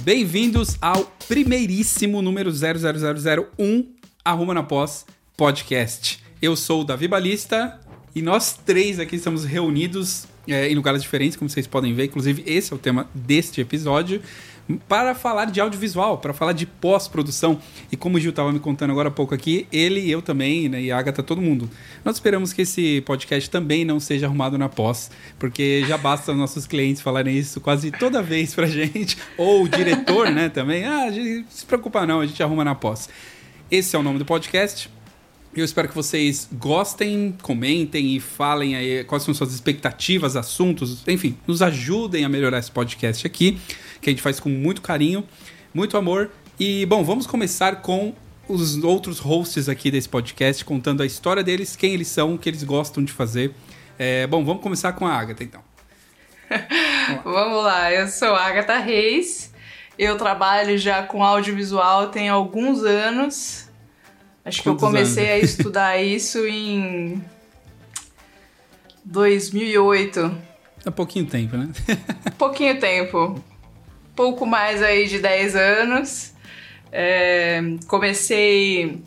Bem-vindos ao primeiríssimo número 00001 Arruma na Pós podcast. Eu sou o Davi Balista e nós três aqui estamos reunidos é, em lugares diferentes, como vocês podem ver. Inclusive, esse é o tema deste episódio para falar de audiovisual, para falar de pós-produção. E como o Gil estava me contando agora há pouco aqui, ele e eu também, né, e a Agatha, todo mundo. Nós esperamos que esse podcast também não seja arrumado na pós, porque já basta os nossos clientes falarem isso quase toda vez pra gente, ou o diretor, né, também. Ah, não se preocupa não, a gente arruma na pós. Esse é o nome do podcast. Eu espero que vocês gostem, comentem e falem aí quais são suas expectativas, assuntos, enfim, nos ajudem a melhorar esse podcast aqui que a gente faz com muito carinho, muito amor. E, bom, vamos começar com os outros hosts aqui desse podcast, contando a história deles, quem eles são, o que eles gostam de fazer. É, bom, vamos começar com a Agatha, então. Vamos lá. vamos lá, eu sou a Agatha Reis, eu trabalho já com audiovisual tem alguns anos. Acho Quantos que eu comecei anos? a estudar isso em 2008. É pouquinho tempo, né? pouquinho tempo pouco mais aí de 10 anos. É, comecei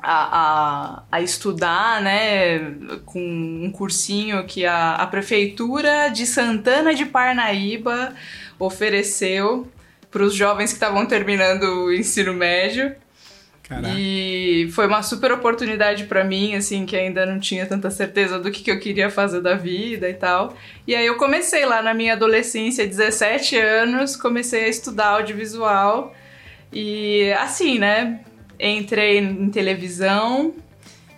a, a, a, estudar, né, com um cursinho que a, a Prefeitura de Santana de Parnaíba ofereceu para os jovens que estavam terminando o ensino médio. Caraca. E foi uma super oportunidade para mim, assim, que ainda não tinha tanta certeza do que, que eu queria fazer da vida e tal. E aí eu comecei lá na minha adolescência, 17 anos, comecei a estudar audiovisual. E assim, né? Entrei em televisão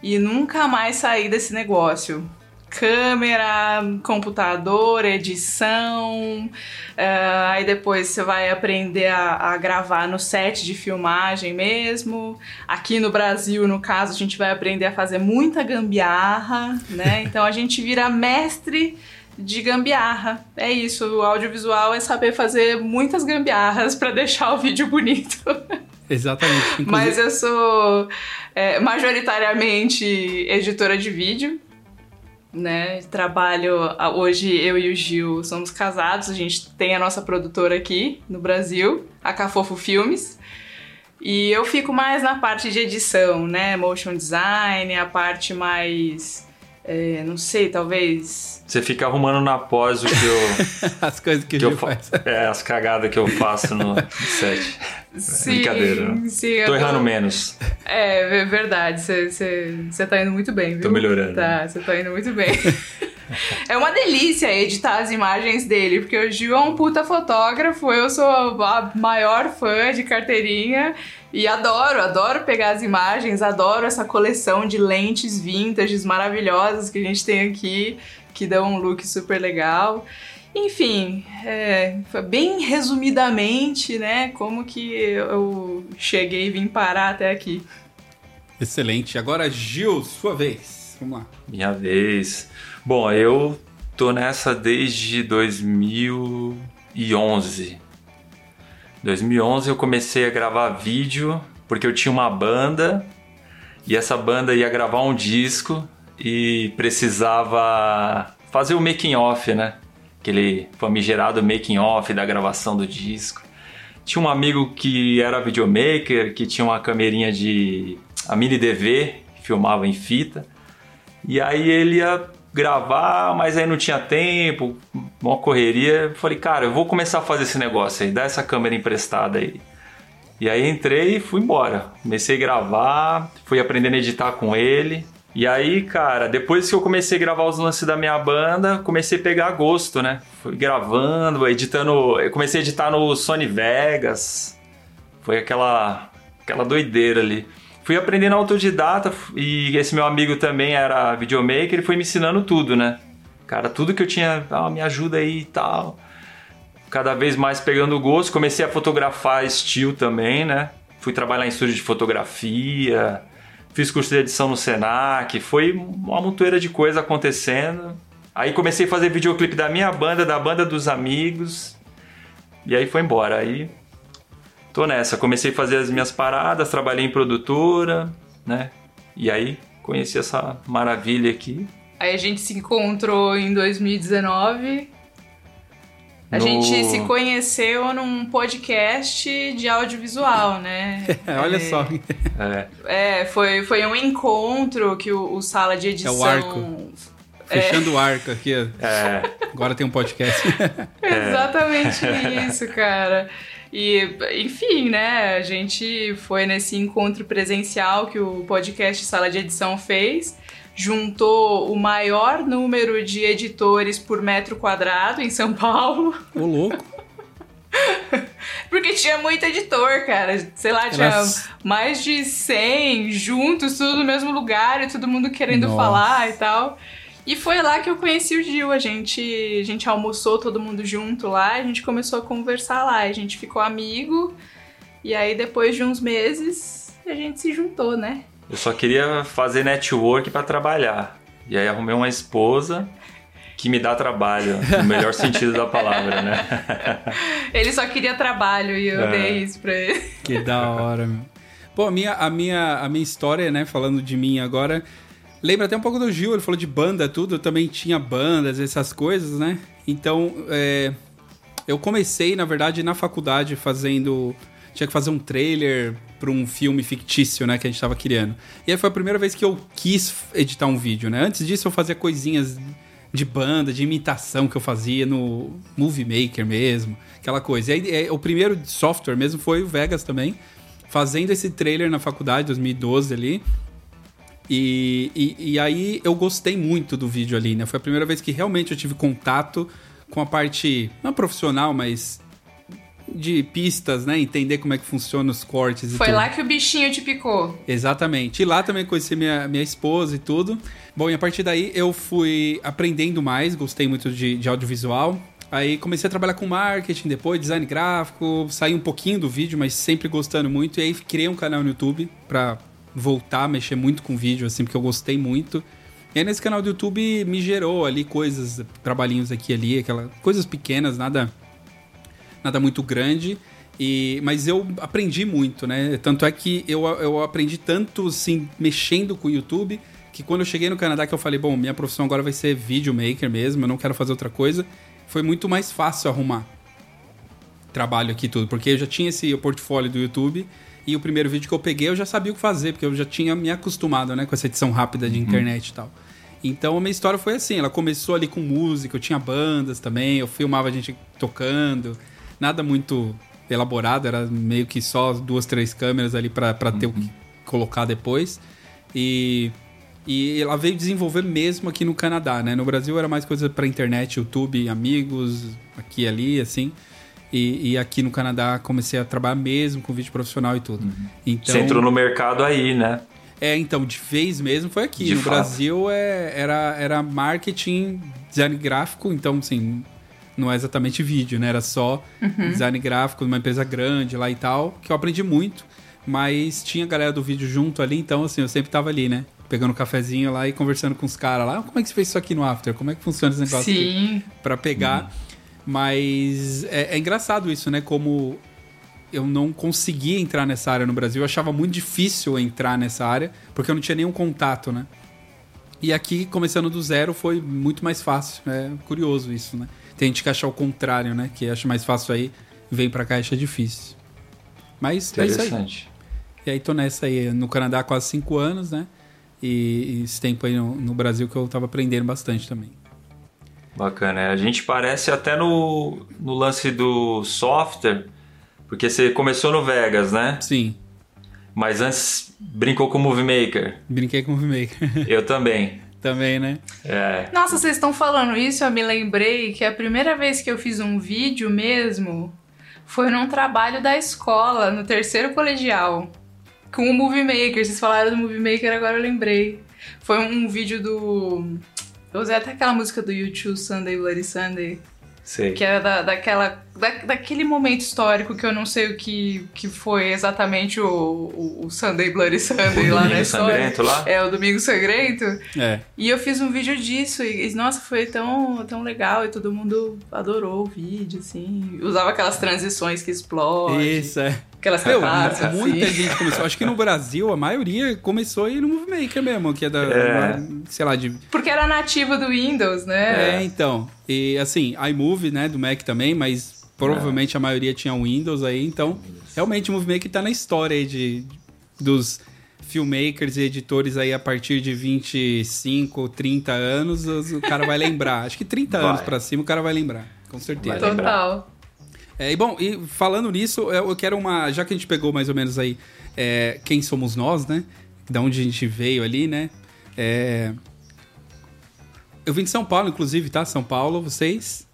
e nunca mais saí desse negócio câmera, computador, edição. Uh, aí depois você vai aprender a, a, gravar no set de filmagem mesmo. Aqui no Brasil, no caso, a gente vai aprender a fazer muita gambiarra, né? Então a gente vira mestre de gambiarra. É isso, o audiovisual é saber fazer muitas gambiarras para deixar o vídeo bonito. Exatamente. Inclusive... Mas eu sou é, majoritariamente editora de vídeo né? Trabalho hoje eu e o Gil somos casados, a gente tem a nossa produtora aqui no Brasil, a Cafofo Filmes. E eu fico mais na parte de edição, né? Motion design, a parte mais é, não sei, talvez. Você fica arrumando na pós o que eu. as coisas que, que eu faço. É, as cagadas que eu faço no set. Sim, Brincadeira. Sim, tô errando tô... menos. É, verdade. Você tá indo muito bem, viu? Tô melhorando. Tá, você tá indo muito bem. é uma delícia editar as imagens dele, porque o Gil é um puta fotógrafo, eu sou a maior fã de carteirinha. E adoro, adoro pegar as imagens, adoro essa coleção de lentes vintages maravilhosas que a gente tem aqui, que dão um look super legal. Enfim, é, bem resumidamente, né, como que eu cheguei e vim parar até aqui. Excelente. Agora, Gil, sua vez. Vamos lá. Minha vez. Bom, eu tô nessa desde 2011. 2011 eu comecei a gravar vídeo porque eu tinha uma banda e essa banda ia gravar um disco e precisava fazer o making off, né? Aquele famigerado making off da gravação do disco. Tinha um amigo que era videomaker, que tinha uma camerinha de a mini DV, filmava em fita. E aí ele ia gravar, mas aí não tinha tempo, uma correria. Falei, cara, eu vou começar a fazer esse negócio aí, dá essa câmera emprestada aí. E aí entrei e fui embora. Comecei a gravar, fui aprendendo a editar com ele. E aí, cara, depois que eu comecei a gravar os lances da minha banda, comecei a pegar gosto, né? Fui gravando, editando. Eu comecei a editar no Sony Vegas. Foi aquela, aquela doideira ali fui aprendendo autodidata e esse meu amigo também era videomaker, ele foi me ensinando tudo, né? Cara, tudo que eu tinha, ah, me ajuda aí e tal. Cada vez mais pegando gosto, comecei a fotografar estilo também, né? Fui trabalhar em estúdio de fotografia, fiz curso de edição no Senac, foi uma montoeira de coisa acontecendo. Aí comecei a fazer videoclipe da minha banda, da banda dos amigos, e aí foi embora. Aí tô nessa. Comecei a fazer as minhas paradas, trabalhei em produtora, né? E aí conheci essa maravilha aqui Aí a gente se encontrou em 2019. A No- gente se conheceu num podcast de audiovisual, né? Olha É, só. É, É, foi, foi um encontro que o, o Sala de Edição... arco. Fechando o arco aqui. é, Agora tem um podcast. Exatamente isso, cara. E, enfim, né? A gente foi nesse encontro presencial que o podcast Sala de Edição fez. Juntou o maior número de editores por metro quadrado em São Paulo. Ô, louco. Porque tinha muito editor, cara. Sei lá, tinha Elas- mais de 100 juntos, tudo no mesmo lugar e todo mundo querendo Nossa. falar e tal. E foi lá que eu conheci o Gil. A gente, a gente almoçou todo mundo junto lá, a gente começou a conversar lá, a gente ficou amigo. E aí, depois de uns meses, a gente se juntou, né? eu só queria fazer network pra trabalhar. E aí arrumei uma esposa que me dá trabalho, no melhor sentido da palavra, né? Ele só queria trabalho e eu É. dei isso pra ele. Que da hora, meu. Pô, a minha, a, minha, a minha história, né, falando de mim agora, lembra até um pouco do Gil, ele falou de banda, tudo, eu também tinha bandas, essas coisas, né? Então, é, eu comecei, na verdade, na faculdade fazendo... Tinha que fazer um trailer para um filme fictício, né, que a gente tava criando. E aí foi a primeira vez que eu quis editar um vídeo, né? Antes disso eu fazia coisinhas de banda, de imitação que eu fazia no Movie Maker mesmo, aquela coisa. E aí, é, o primeiro software mesmo foi o Vegas também, fazendo esse trailer na faculdade, 2012 ali. E, e, e aí eu gostei muito do vídeo ali, né? Foi a primeira vez que realmente eu tive contato com a parte, não profissional, mas de pistas, né? Entender como é que funciona os cortes e Foi tudo. lá que o bichinho te picou. Exatamente. E lá também conheci minha, minha esposa e tudo. Bom, e a partir daí eu fui aprendendo mais, gostei muito de, de audiovisual. Aí comecei a trabalhar com marketing depois, design gráfico, saí um pouquinho do vídeo, mas sempre gostando muito. E aí criei um canal no YouTube pra voltar a mexer muito com vídeo, assim, porque eu gostei muito. E aí nesse canal do YouTube me gerou ali coisas, trabalhinhos aqui ali, aquela, coisas pequenas, nada nada muito grande. E, mas eu aprendi muito, né? Tanto é que eu, eu aprendi tanto, assim, mexendo com o YouTube, que quando eu cheguei no Canadá, que eu falei, bom, minha profissão agora vai ser videomaker mesmo, eu não quero fazer outra coisa, foi muito mais fácil arrumar trabalho aqui tudo, porque eu já tinha esse portfólio do YouTube, e o primeiro vídeo que eu peguei eu já sabia o que fazer, porque eu já tinha me acostumado, né, com essa edição rápida de internet e tal. Então a minha história foi assim, ela começou ali com música, eu tinha bandas também, eu filmava a gente tocando, nada muito elaborado, era meio que só duas, três câmeras ali pra pra ter o que colocar depois. E, e ela veio desenvolver mesmo aqui no Canadá, né? No Brasil era mais coisa pra internet, YouTube, amigos, aqui e ali, assim. E, e aqui no Canadá comecei a trabalhar mesmo com vídeo profissional e tudo. Então, Você entrou no mercado aí, né? é, então, de vez mesmo foi aqui. De no fato. Brasil é, era, era marketing, design gráfico, então, assim, não é exatamente vídeo, né? Era só design gráfico de uma empresa grande lá e tal, que eu aprendi muito, mas tinha a galera do vídeo junto ali, então, assim, eu sempre tava ali, né? Pegando um cafezinho lá e conversando com os caras lá. "Ah, Como é que você fez isso aqui no After? Como é que funciona esse negócio aqui? Sim. Pra pegar. Mas é, é engraçado isso, né? Como eu não conseguia entrar nessa área no Brasil. Eu achava muito difícil entrar nessa área, porque eu não tinha nenhum contato, né? E aqui, começando do zero, foi muito mais fácil. É curioso isso, né? Tem gente que acha o contrário, né? Que acha mais fácil aí, vem pra cá e acha difícil. Mas é isso aí. Interessante. E aí tô nessa aí, no Canadá há quase cinco anos, né? E, e esse tempo aí no, no Brasil que eu tava aprendendo bastante também. Bacana. A gente parece até no, no lance do software, porque você começou no Vegas, né? Sim, Mas antes brincou com o Movie Maker. brinquei com o Maker Eu também. também, né? É. Nossa, vocês estão falando isso, eu me lembrei que a primeira vez que eu fiz um vídeo mesmo foi num trabalho da escola, no terceiro colegial, com o Movie Maker. Vocês falaram do Movie Maker, agora eu lembrei. Foi um vídeo do. Eu usei até aquela música do YouTube, Sunday Bloody Sunday, Sei. que era da, daquela, da, daquele momento histórico que eu não sei o que, que foi exatamente o, o, o Sunday Bloody Sunday O lá na Domingo história. Sangrento lá? É, o Domingo Sangrento. É. E eu fiz um vídeo disso e, e, nossa, foi tão, tão legal e todo mundo adorou o vídeo, assim. Usava aquelas transições que explodem. Isso, é. Aquelas Meu, assim. muita gente começou. Acho que no Brasil a maioria começou a ir no Movie Maker mesmo, que é da, É. uma- sei lá, de Porque era nativo do Windows, né? É, então. E assim, iMovie, né, do Mac também, mas provavelmente a maioria tinha Windows aí, então realmente o Movie Maker tá na história aí de, dos filmmakers e editores aí a partir de 25, 30 anos, os- o cara vai lembrar. Acho que 30 Vai. anos pra cima o cara vai lembrar, com certeza. Vai lembrar. Total. É, e bom, e falando nisso, eu quero uma. Já que a gente pegou mais ou menos aí é, quem somos nós, né? Da onde a gente veio ali, né? É, eu vim de São Paulo, inclusive, tá? São Paulo, vocês?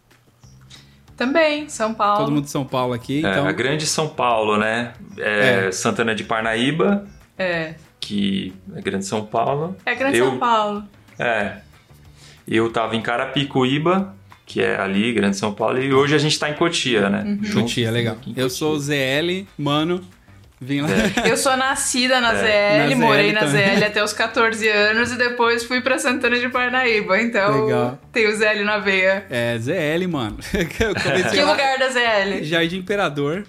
Também, São Paulo. Todo mundo de São Paulo aqui, É, então. a grande São Paulo, né? É, É. Santana de Parnaíba, É. que é grande São Paulo. É Grande Eu- São Paulo. É. Eu tava em Carapicuíba, que é ali, Grande São Paulo, e hoje a gente tá em Cotia, né? Uhum. Cotia, legal. Eu sou o ZL, mano. Vim lá. Eu sou nascida na Na ZL, ZL morei na também. ZL até os 14 anos e depois fui pra Santana de Parnaíba. Então, Legal. tenho ZL na veia. É, ZL, mano. Que lá- lugar da ZL? Jardim Imperador.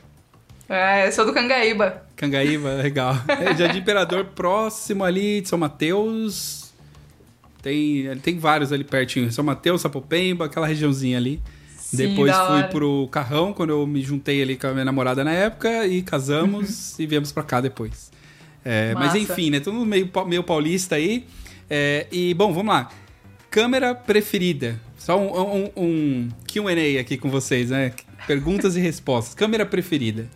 É, eu sou do Cangaíba. Cangaíba, legal. É, Jardim Imperador próximo ali de São Mateus. Tem, tem vários ali pertinho. São Mateus, Sapopemba, aquela regiãozinha ali. Sim, Depois fui pro Carrão, quando eu me juntei ali com a minha namorada na época, e casamos e viemos pra cá depois. É, mas enfim, né? Todo meio, meio paulista aí. É, e, bom, vamos lá. Câmera preferida. Só um, um, um QA aqui com vocês, né? Perguntas e respostas. Câmera preferida.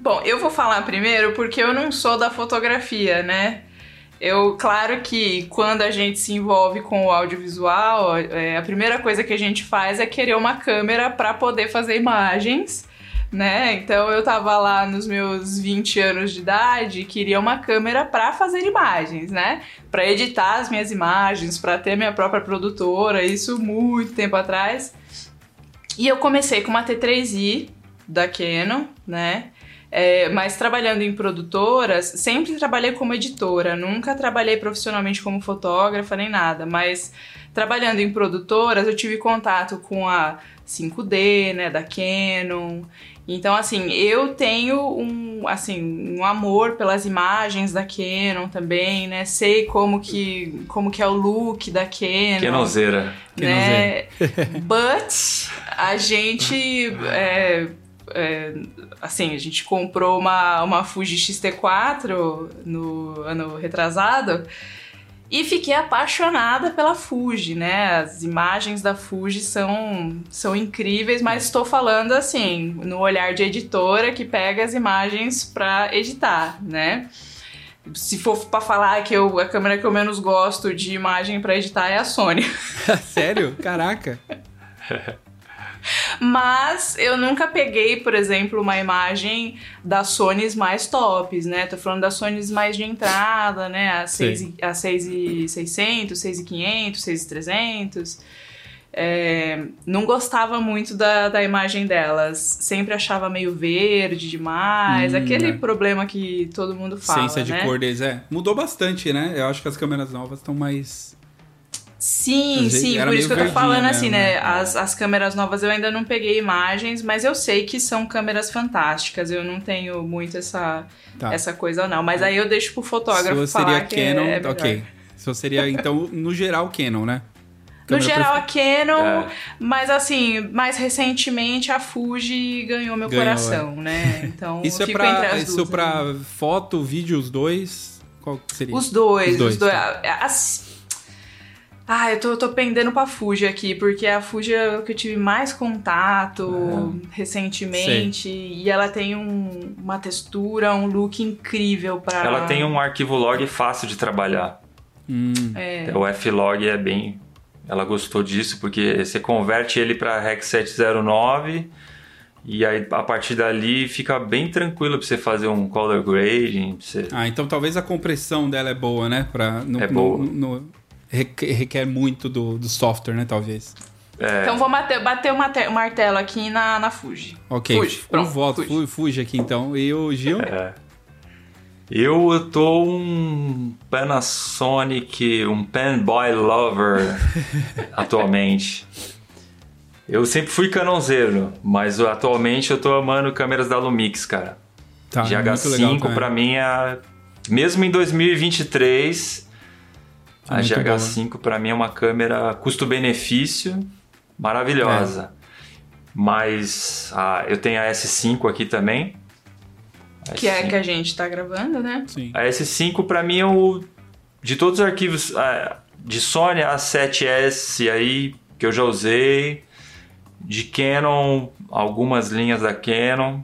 Bom, eu vou falar primeiro porque eu não sou da fotografia, né? Eu, claro que quando a gente se envolve com o audiovisual, é, a primeira coisa que a gente faz é querer uma câmera para poder fazer imagens, né? Então eu tava lá nos meus 20 anos de idade queria uma câmera para fazer imagens, né? Para editar as minhas imagens, para ter minha própria produtora, isso muito tempo atrás. E eu comecei com uma T3i da Canon, né? É, mas trabalhando em produtoras, sempre trabalhei como editora, nunca trabalhei profissionalmente como fotógrafa nem nada, mas trabalhando em produtoras eu tive contato com a 5D, né, da Canon. Então, assim, eu tenho um, assim, um amor pelas imagens da Canon também, né? Sei como que, como que é o look da Canon Quenozeira. né? But a gente é, é, assim, a gente comprou uma, uma Fuji X-T4 no ano retrasado e fiquei apaixonada pela Fuji, né? As imagens da Fuji são, são incríveis, mas estou falando assim, no olhar de editora que pega as imagens para editar, né? Se for pra falar que eu, a câmera que eu menos gosto de imagem pra editar é a Sony. Sério? Caraca. Mas eu nunca peguei, por exemplo, uma imagem das Sonys mais tops, né? Tô falando das Sonys mais de entrada, né? A 6 Sei. e- a 6,600, 6,500, 6,300. É, não gostava muito da, da imagem delas. Sempre achava meio verde demais. Hum, aquele é. problema que todo mundo fala, Ciência de né? cor deles, é. Mudou bastante, né? Eu acho que as câmeras novas estão mais. Sim, sim, por isso que eu tô falando assim, né? né? As, as câmeras novas eu ainda não peguei imagens, mas eu sei que são câmeras fantásticas. Eu não tenho muito essa, Tá. essa coisa, não. Mas aí eu deixo pro fotógrafo Sua falar seria que Canon, é, é ok. Sua seria, então, no geral, Canon, né? No Câmera geral, a Canon, É. mas assim, mais recentemente a Fuji ganhou meu Ganhou, coração, né? Então, Isso é fico entre pra, as isso duas. pra né? foto, vídeo, os dois? Qual seria? Os dois, Os os dois, dois. tá. As- Ah, eu tô, tô pendendo pra Fuji aqui, porque a Fuji é o que eu tive mais contato recentemente. E ela tem um- uma textura, um look incrível pra. Ela tem um arquivo log fácil de trabalhar. Hum, É, O F-Log é bem. Ela gostou disso porque você converte ele para Rec 709 e aí a partir dali fica bem tranquilo para você fazer um color grading. pra Você... Ah, então talvez a compressão dela é boa, né? Pra, no, É no- boa. no- requer, requer muito do, do software, né? Talvez. É, Então vou bater, bater o martelo aqui na, na Fuji. Ok. Fuji, um pronto, voto. Fuji. Fuji. Aqui, então. E o Gil? É. Eu, eu tô um Panasonic, um Panboy Lover atualmente. Eu sempre fui canonzeiro, mas atualmente eu tô amando câmeras da Lumix, cara. Tá, é muito legal GH5 também. pra mim é. Mesmo em 2023, É a muito GH5 pra mim é uma câmera custo-benefício maravilhosa. É. Mas ah, eu tenho a S5 aqui também. Que é S5. que a gente tá gravando, né? Sim. A S5 pra mim é o. De todos os arquivos ah, de Sony, a 7S aí que eu já usei. De Canon, algumas linhas da Canon.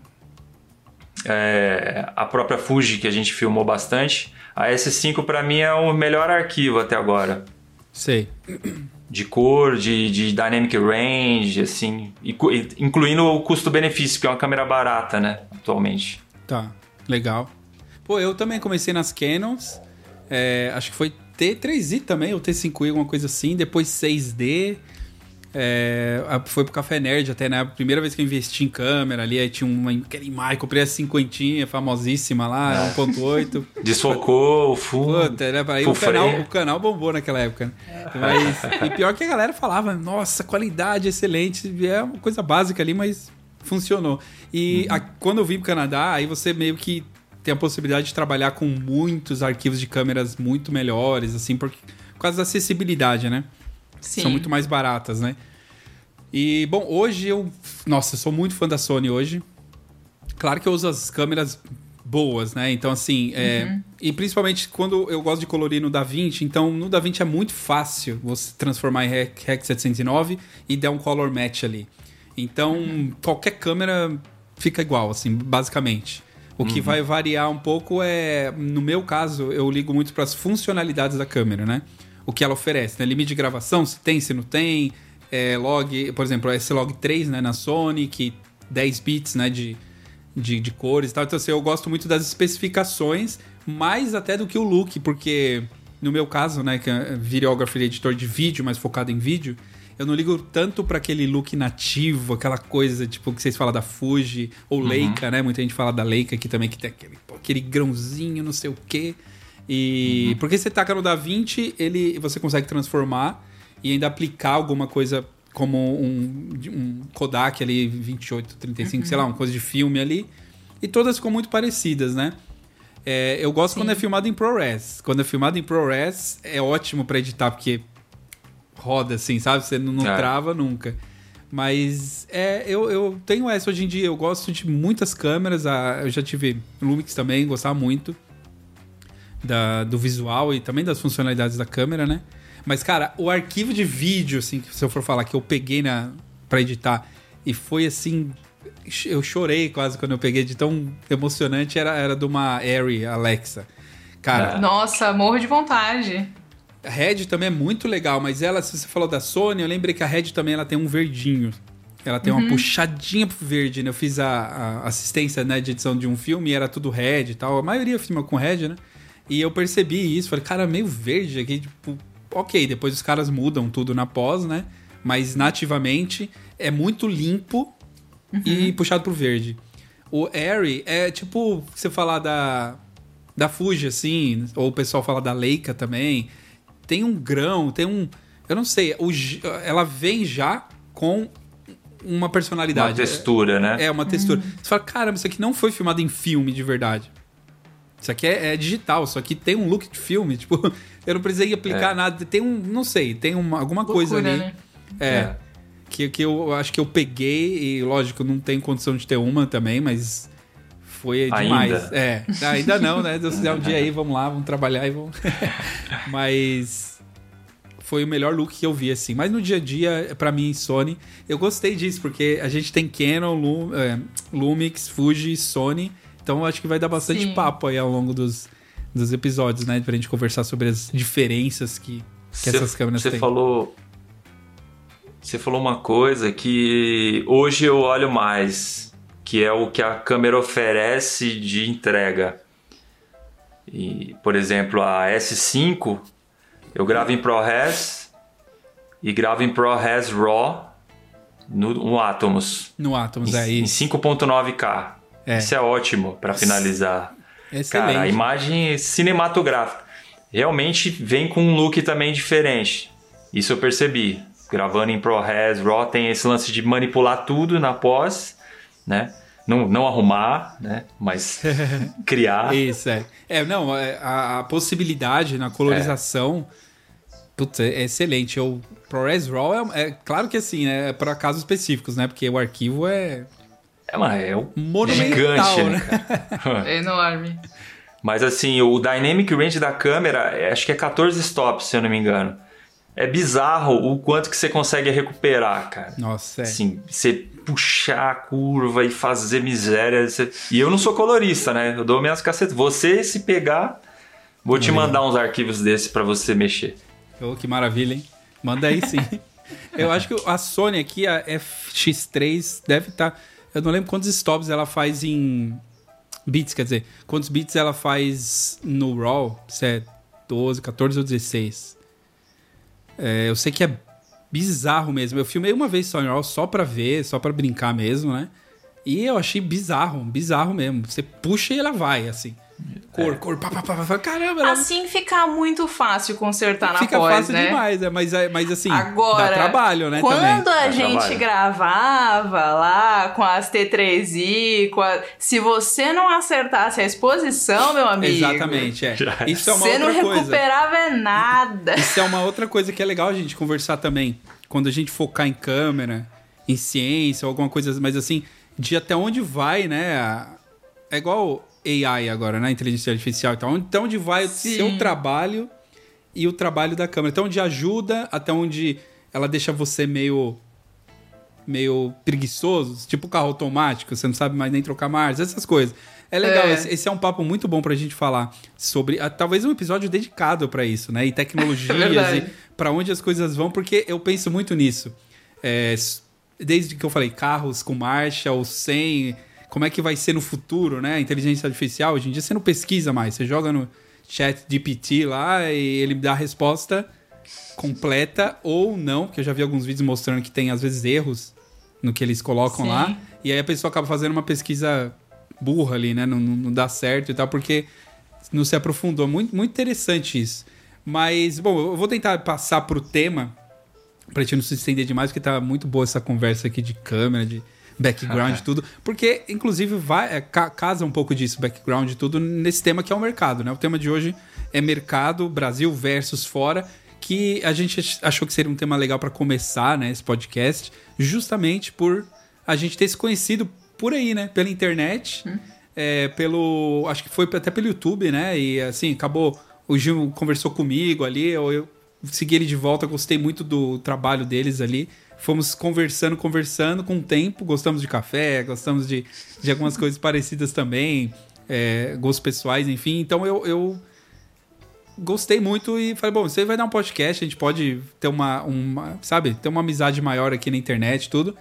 É, a própria Fuji que a gente filmou bastante. A S5 pra mim é o melhor arquivo até agora. Sei. De cor, de, de dynamic range, assim. Incluindo o custo-benefício, que é uma câmera barata, né? Atualmente. Tá, legal. Pô, eu também comecei nas Canons. é, acho que foi T3i também, ou T5i, alguma coisa assim. Depois 6D. É, foi pro Café Nerd até, né? A primeira vez que eu investi em câmera ali, aí tinha uma imagem, comprei a cinquentinha, famosíssima lá, 1.8. Desfocou o fundo. Puta, né? Aí Full o canal, o canal bombou naquela época. Né? Mas, e pior que a galera falava, nossa, qualidade excelente. É uma coisa básica ali, mas funcionou. E a- quando eu vim pro Canadá, aí você meio que tem a possibilidade de trabalhar com muitos arquivos de câmeras muito melhores, assim, por, por causa da acessibilidade, né? Sim. São muito mais baratas, né? E, bom, hoje eu. Nossa, eu sou muito fã da Sony hoje. Claro que eu uso as câmeras boas, né? Então, assim. é, E principalmente quando eu gosto de colorir no DaVinci. Então, no DaVinci é muito fácil você transformar em Rec, Rec 709 e dar um color match ali. Então, qualquer câmera fica igual, assim, basicamente. O que vai variar um pouco é, no meu caso, eu ligo muito para as funcionalidades da câmera, né? O que ela oferece, né? Limite de gravação, se tem, se não tem. É, log, por exemplo, esse log 3, né, na Sony, que 10 bits, né, de, de, de cores e tal. Então, assim, eu gosto muito das especificações, mais até do que o look, porque no meu caso, né, que é videographer e editor de vídeo, mas focado em vídeo, eu não ligo tanto para aquele look nativo, aquela coisa, tipo, que vocês falam da Fuji, ou Leica, né? Muita gente fala da Leica aqui também, que tem aquele, pô, aquele grãozinho, não sei o quê. E porque você taca no DaVinci, ele você consegue transformar e ainda aplicar alguma coisa como um, um Kodak ali 28, 35, sei lá, uma coisa de filme ali. E todas ficam muito parecidas, né? É, eu gosto quando é filmado em ProRes. Quando é filmado em ProRes, é ótimo pra editar, porque roda assim, sabe? Você não, não É. trava nunca. Mas é, eu, eu tenho essa hoje em dia. Eu gosto de muitas câmeras. ah, Eu já tive Lumix também, gostava muito da, do visual e também das funcionalidades da câmera, né? Mas, cara, o arquivo de vídeo, assim, que se eu for falar que eu peguei na, pra editar e foi assim. Eu chorei quase quando eu peguei de tão emocionante. Era, era de uma Airy Alexa. Cara, Nossa, morro de vontade. a Red também é muito legal, mas ela, se você falou da Sony, eu lembrei que a Red também ela tem um verdinho. Ela tem uma puxadinha pro verde, né? Eu fiz a, a assistência né, de edição de um filme e era tudo Red e tal. A maioria filma com Red, né? E eu percebi isso. Falei, cara, meio verde aqui, tipo... Ok, depois os caras mudam tudo na pós, né? Mas nativamente é muito limpo e puxado pro verde. O Airy é tipo, você falar da, da Fuji, assim, ou o pessoal fala da Leica também. Tem um grão, tem um. Eu não sei, o, ela vem já com uma Uma personalidade. textura, né? É, uma textura. Você fala, caramba, isso aqui não foi filmado em filme de verdade. Isso aqui é, é digital, isso aqui tem um look de filme. Tipo, eu não precisei aplicar É. nada. Tem um, não sei, tem uma, alguma Loucura, coisa ali. né? É. É. Que, que eu acho que eu peguei, e lógico, não tenho condição de ter uma também, mas foi Ainda. demais. É, ainda não, né? Deus quiser um dia aí, vamos lá, vamos trabalhar e vamos. mas foi o melhor look que eu vi, assim. Mas no dia a dia, pra mim, Sony, eu gostei disso, porque a gente tem Canon, Lu- é, Lumix, Fuji, Sony. Então eu acho que vai dar bastante Sim. papo aí ao longo dos, dos episódios, né? Pra gente conversar sobre as diferenças que, que Cê- essas câmeras Você têm. falou. Você falou uma coisa que hoje eu olho mais, que é o que a câmera oferece de entrega. E, por exemplo, a S5, eu gravo em ProRes e gravo em ProRes RAW no, no Atomos. No Atomos, é em, em isso. 5.9K. É. Isso é ótimo para finalizar. Excelente. Cara, a imagem cinematográfica realmente vem com um look também diferente. Isso eu percebi. Gravando em ProRes, RAW tem esse lance de manipular tudo na pós, né? Não, não arrumar, né? Mas criar. Isso, é. É, não, é, a, a possibilidade na colorização. É. Putz, é, excelente. O ProRes RAW é, é, claro que assim, né? É para casos específicos, né? Porque o arquivo é. É, mas é um monumental, gigante, né? é enorme. Mas assim, o Dynamic Range da câmera, acho que é 14 stops, se eu não me engano. É bizarro o quanto que você consegue recuperar, cara. Nossa, é. Assim, você puxar a curva e fazer miséria. Você... E eu não sou colorista, né? Eu dou minhas cacetas. Você, se pegar, vou te mandar uns arquivos desses para você mexer. Oh, que maravilha, hein? Manda aí sim. eu acho que a Sony aqui, a FX3, deve estar. Tá... Eu não lembro quantos stops ela faz em. Bits, quer dizer, quantos bits ela faz no RAW? Se é 12, 14 ou 16. É, eu sei que é bizarro mesmo. Eu filmei uma vez só em RAW só pra ver, só pra brincar mesmo, né? E eu achei bizarro, bizarro mesmo. Você puxa e ela vai, assim. Cor, é. cor, pá, pá, pá, pá. Caramba, ela... Assim fica muito fácil consertar na fica pós, fácil né? demais, é, mas, é, mas assim, Agora, dá trabalho, né, quando também. a dá gente trabalho. gravava lá com as T3i, com a... se você não acertasse a exposição, meu amigo... Exatamente, é. Isso é uma você outra não recuperava coisa. nada. Isso é uma outra coisa que é legal a gente conversar também. Quando a gente focar em câmera, em ciência, alguma coisa, mas assim, de até onde vai, né? É igual AI agora, né? Inteligência artificial e tal. Então, onde vai Sim. o seu trabalho e o trabalho da câmera. Então, onde ajuda, até onde ela deixa você meio meio preguiçoso, tipo carro automático, você não sabe mais nem trocar marcha, essas coisas. É legal, é. Esse, esse, é um papo muito bom pra gente falar sobre, uh, talvez um episódio dedicado para isso, né? E tecnologias é e para onde as coisas vão, porque eu penso muito nisso. É, desde que eu falei carros com marcha ou sem, como é que vai ser no futuro, né? A inteligência artificial, hoje em dia você não pesquisa mais, você joga no chat GPT lá e ele dá a resposta completa ou não, porque eu já vi alguns vídeos mostrando que tem às vezes erros no que eles colocam Sim. lá, e aí a pessoa acaba fazendo uma pesquisa burra ali, né? Não, não dá certo e tal, porque não se aprofundou. Muito, muito interessante isso. Mas, bom, eu vou tentar passar pro tema, pra gente não se estender demais, porque tá muito boa essa conversa aqui de câmera, de background e tudo. Porque, inclusive, vai, é, casa um pouco disso, background e tudo, nesse tema que é o mercado, né? O tema de hoje é mercado, Brasil versus fora, que a gente achou que seria um tema legal para começar, né, esse podcast, justamente por a gente ter se conhecido por aí, né? Pela internet, hum. é, pelo. Acho que foi até pelo YouTube, né? E assim, acabou. O Gil conversou comigo ali, eu, eu segui ele de volta, gostei muito do trabalho deles ali fomos conversando, conversando com o tempo. Gostamos de café, gostamos de, de algumas coisas parecidas também, é, gostos pessoais, enfim. Então eu, eu gostei muito e falei, bom, você vai dar um podcast, a gente pode ter uma, uma sabe, ter uma amizade maior aqui na internet tudo.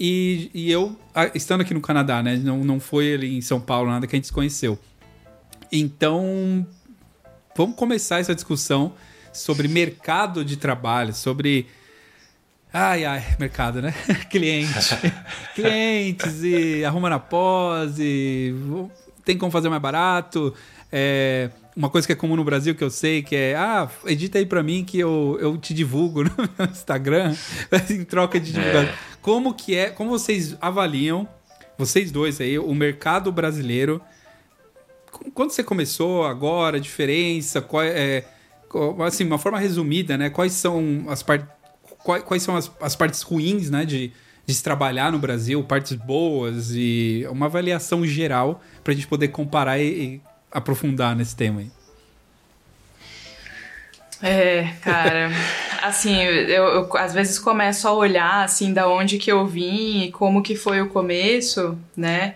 E, e eu, estando aqui no Canadá, né, não, não foi ali em São Paulo, nada que a gente se conheceu. Então, vamos começar essa discussão sobre mercado de trabalho, sobre Ai, ai, mercado, né? Cliente. Clientes e arruma na pós e tem como fazer mais barato. É, uma coisa que é comum no Brasil que eu sei que é, ah, edita aí pra mim que eu, eu te divulgo no meu Instagram em troca de divulgação. É. Como que é, como vocês avaliam, vocês dois aí, o mercado brasileiro, quando você começou, agora, a diferença, qual é, assim, uma forma resumida, né? Quais são as partes quais, quais são as, as partes ruins, né, de, de se trabalhar no Brasil, partes boas e uma avaliação geral para a gente poder comparar e, e, aprofundar nesse tema aí. É, cara, assim, eu, eu, às vezes começo a olhar, assim, da onde que eu vim e como que foi o começo, né?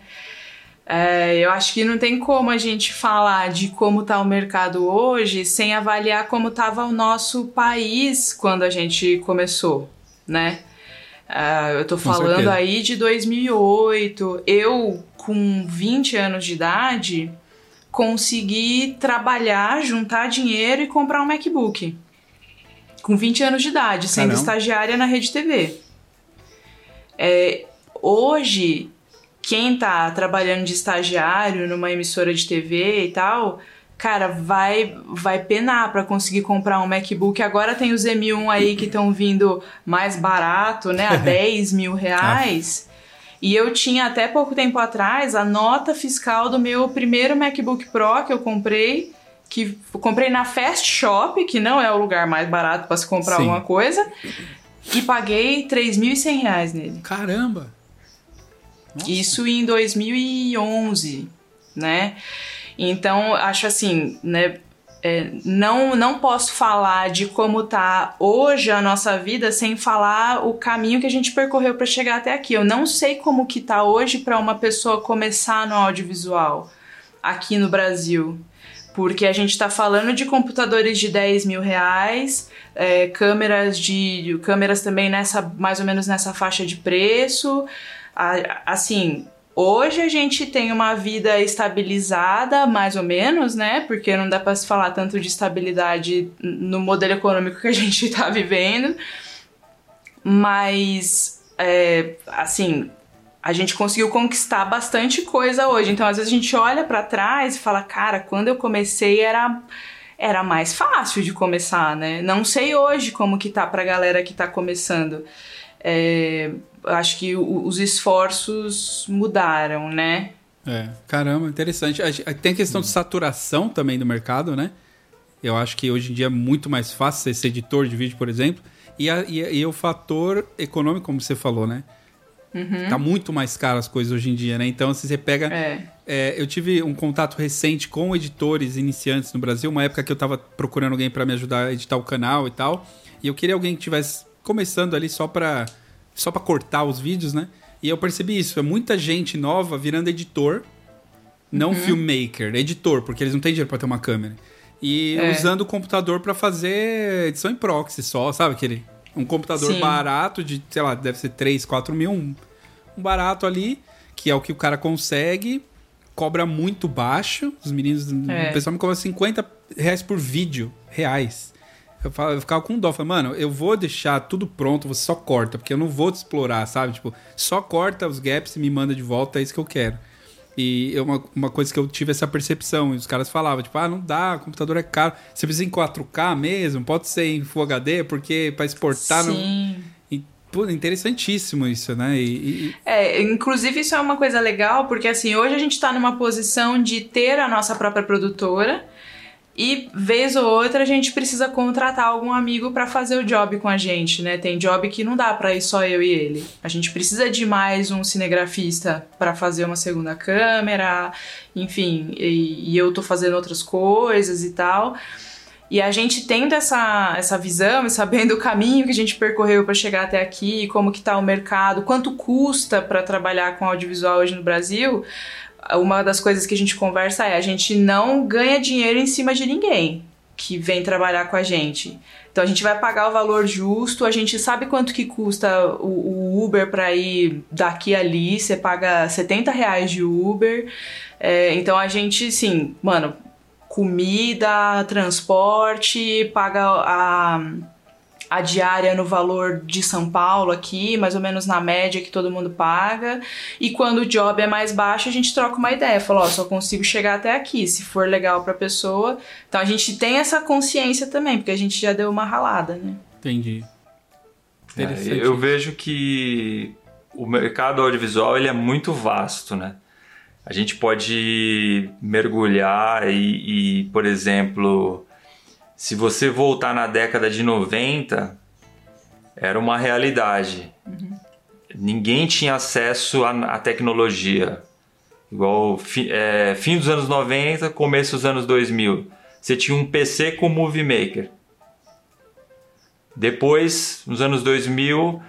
É, eu acho que não tem como a gente falar de como está o mercado hoje sem avaliar como estava o nosso país quando a gente começou, né? É, eu estou falando aí de 2008. Eu, com 20 anos de idade, consegui trabalhar, juntar dinheiro e comprar um MacBook. Com 20 anos de idade, sendo Caramba. estagiária na Rede TV. É, hoje quem tá trabalhando de estagiário numa emissora de TV e tal, cara, vai vai penar para conseguir comprar um MacBook. Agora tem os M1 aí que estão vindo mais barato, né? A 10 mil reais. E eu tinha até pouco tempo atrás a nota fiscal do meu primeiro MacBook Pro que eu comprei, que eu comprei na Fast Shop, que não é o lugar mais barato para se comprar Sim. alguma coisa, e paguei 3.100 reais nele. Caramba! Nossa. Isso em 2011, né? Então, acho assim, né? é, não, não posso falar de como tá hoje a nossa vida sem falar o caminho que a gente percorreu para chegar até aqui. Eu não sei como que tá hoje para uma pessoa começar no audiovisual aqui no Brasil. Porque a gente está falando de computadores de 10 mil reais, é, câmeras de. câmeras também nessa, mais ou menos nessa faixa de preço. Assim, hoje a gente tem uma vida estabilizada, mais ou menos, né? Porque não dá para se falar tanto de estabilidade no modelo econômico que a gente está vivendo. Mas, é, assim, a gente conseguiu conquistar bastante coisa hoje. Então, às vezes a gente olha para trás e fala, cara, quando eu comecei era era mais fácil de começar, né? Não sei hoje como que tá pra galera que tá começando. É, acho que o- os esforços mudaram, né? É, caramba, interessante. Tem a questão de saturação também do mercado, né? Eu acho que hoje em dia é muito mais fácil ser editor de vídeo, por exemplo. E, a- e, e o fator econômico, como você falou, né? Tá muito mais caro as coisas hoje em dia, né? Então, se você pega. É. É, eu tive um contato recente com editores iniciantes no Brasil, uma época que eu tava procurando alguém para me ajudar a editar o canal e tal. E eu queria alguém que tivesse começando ali só pra, só pra cortar os vídeos, né? E eu percebi isso, é muita gente nova virando editor, não filmmaker, editor, porque eles não têm dinheiro pra ter uma câmera. E É. usando o computador pra fazer edição em proxy só, sabe? Aquele, um computador Sim. barato de, sei lá, deve ser 3, 4 mil, um, um barato ali, que é o que o cara consegue, cobra muito baixo. Os meninos, É. o pessoal me cobra 50 reais por vídeo, reais. Eu, falo, eu ficava com dó, falei, mano, eu vou deixar tudo pronto, você só corta, porque eu não vou te explorar, sabe? Tipo, só corta os gaps e me manda de volta, é isso que eu quero. E é uma, uma coisa que eu tive essa percepção, e os caras falavam, tipo, ah, não dá, o computador é caro. Você precisa em 4K mesmo, pode ser em Full HD, porque pra exportar... Sim. Pô, interessantíssimo isso, né? E, e- É, inclusive isso é uma coisa legal, porque assim, hoje a gente tá numa posição de ter a nossa própria produtora e vez ou outra a gente precisa contratar algum amigo pra fazer o job com a gente, né? Tem job que não dá pra ir só eu e ele. A gente precisa de mais um cinegrafista pra fazer uma segunda câmera, enfim, e, e eu tô fazendo outras coisas e tal. E a gente tendo essa, essa visão e sabendo o caminho que a gente percorreu para chegar até aqui, como que tá o mercado, quanto custa para trabalhar com audiovisual hoje no Brasil, uma das coisas que a gente conversa é a gente não ganha dinheiro em cima de ninguém que vem trabalhar com a gente. Então a gente vai pagar o valor justo, a gente sabe quanto que custa o, o Uber para ir daqui ali, você paga 70 reais de Uber. É, então a gente, sim, mano, comida, transporte, paga a, a diária no valor de São Paulo aqui, mais ou menos na média que todo mundo paga. E quando o job é mais baixo, a gente troca uma ideia, fala, ó, só consigo chegar até aqui, se for legal pra pessoa. Então a gente tem essa consciência também, porque a gente já deu uma ralada, né? entendi. É, Interessante. eu vejo que o mercado audiovisual ele é muito vasto, né? A gente pode mergulhar e, e, por exemplo, se você voltar na década de 90, era uma realidade. Ninguém tinha acesso à, à tecnologia. Igual fi- é, fim dos anos 90, começo dos anos 2000. Você tinha um PC com Movie Maker. Depois, nos anos 2000,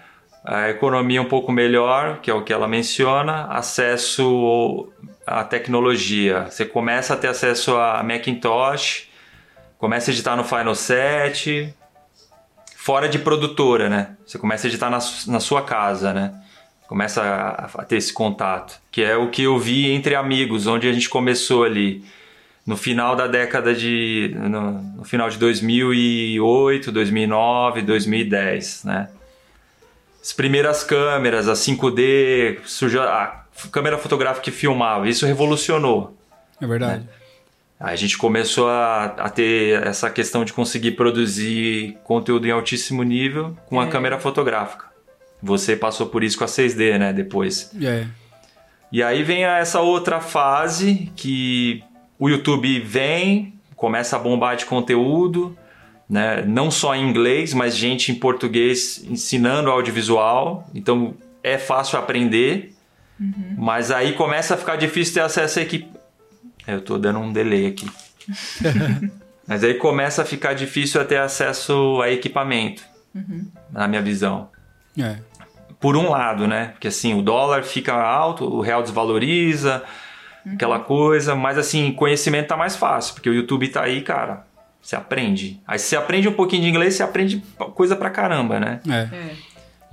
a economia um pouco melhor, que é o que ela menciona, acesso à tecnologia. Você começa a ter acesso a Macintosh, começa a editar no Final 7, fora de produtora, né? Você começa a editar na, na sua casa, né? Começa a, a ter esse contato, que é o que eu vi entre amigos, onde a gente começou ali no final da década de no, no final de 2008, 2009, 2010, né? As primeiras câmeras, a 5D, surgiu a câmera fotográfica que filmava, isso revolucionou. É verdade. Aí a gente começou a, a ter essa questão de conseguir produzir conteúdo em altíssimo nível com a É. câmera fotográfica. Você passou por isso com a 6D, né? Depois. É. E aí vem essa outra fase que o YouTube vem, começa a bombar de conteúdo, né? não só em inglês, mas gente em português ensinando audiovisual. Então é fácil aprender, uhum. mas aí começa a ficar difícil ter acesso a equipe. Eu tô dando um delay aqui. mas aí começa a ficar difícil ter acesso a equipamento, uhum. na minha visão. É por um lado, né? Porque assim, o dólar fica alto, o real desvaloriza, uhum. aquela coisa, mas assim, conhecimento tá mais fácil, porque o YouTube tá aí, cara. Você aprende. Aí você aprende um pouquinho de inglês, você aprende coisa pra caramba, né? É. é.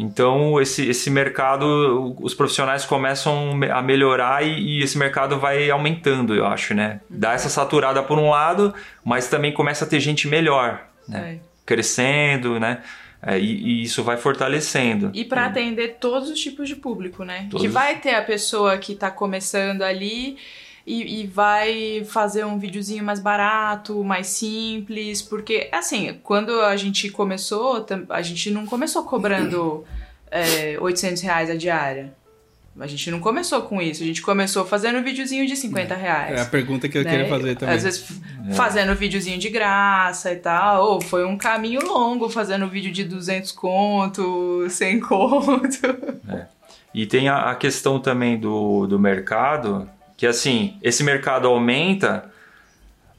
Então, esse, esse mercado, os profissionais começam a melhorar e, e, esse mercado vai aumentando, eu acho, né? Dá essa saturada por um lado, mas também começa a ter gente melhor, né? É. Crescendo, né? É, e, e, isso vai fortalecendo. E para atender todos os tipos de público, né? Todos... Que vai ter a pessoa que está começando ali e, e, vai fazer um videozinho mais barato, mais simples, porque assim, quando a gente começou, a gente não começou cobrando é, 800 reais a diária. A gente não começou com isso, a gente começou fazendo um videozinho de 50 reais. É a pergunta que eu né? queria fazer também. Às vezes é. fazendo videozinho de graça e tal, ou foi um caminho longo fazendo vídeo de 200 conto, 100 conto. É. E tem a, a questão também do, do mercado, que assim, esse mercado aumenta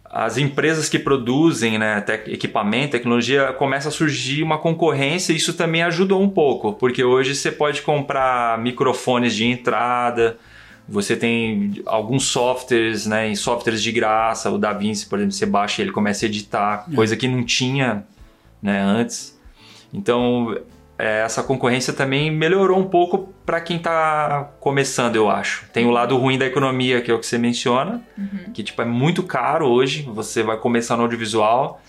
as empresas que produzem né, equipamento, tecnologia, começa a surgir uma concorrência e isso também ajudou um pouco, porque hoje você pode comprar microfones de entrada, você tem alguns softwares, né, em softwares de graça, o DaVinci, por exemplo, você baixa e ele começa a editar, é. coisa que não tinha né, antes. Então, é, essa concorrência também melhorou um pouco para quem está começando, eu acho. Tem o lado ruim da economia, que é o que você menciona, uhum. que tipo é muito caro hoje, você vai começar no audiovisual.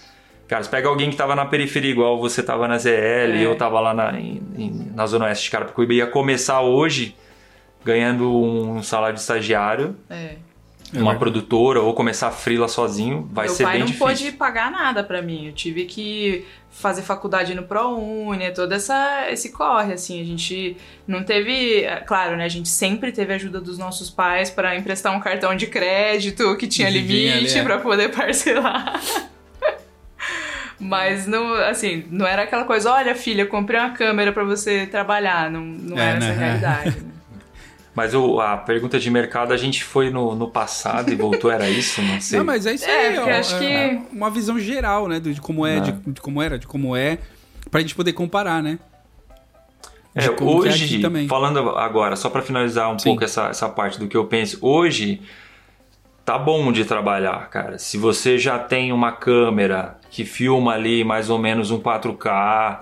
Cara, você pega alguém que estava na periferia, igual você estava na ZL, é. eu estava lá na, em, na Zona Oeste de Carapicuíba, ia começar hoje ganhando um salário de estagiário. É uma produtora ou começar a frila sozinho, vai Meu ser bem difícil. Meu pai não pôde pagar nada para mim. Eu tive que fazer faculdade no ProUni, todo essa, esse corre, assim. A gente não teve... Claro, né? A gente sempre teve a ajuda dos nossos pais para emprestar um cartão de crédito que tinha limite é. para poder parcelar. Mas não, assim, não era aquela coisa, olha filha, comprei uma câmera para você trabalhar. Não, não é, era né? essa a realidade. Né? Mas o, a pergunta de mercado, a gente foi no, no passado e voltou, era isso? Não sei. Não, mas é isso é, aí. É, acho que... É uma visão geral, né? De como é, de, de, como era, de como é, pra gente poder comparar, né? É, hoje, é falando agora, só para finalizar um Sim. pouco essa, essa parte do que eu penso, hoje tá bom de trabalhar, cara. Se você já tem uma câmera que filma ali mais ou menos um 4K,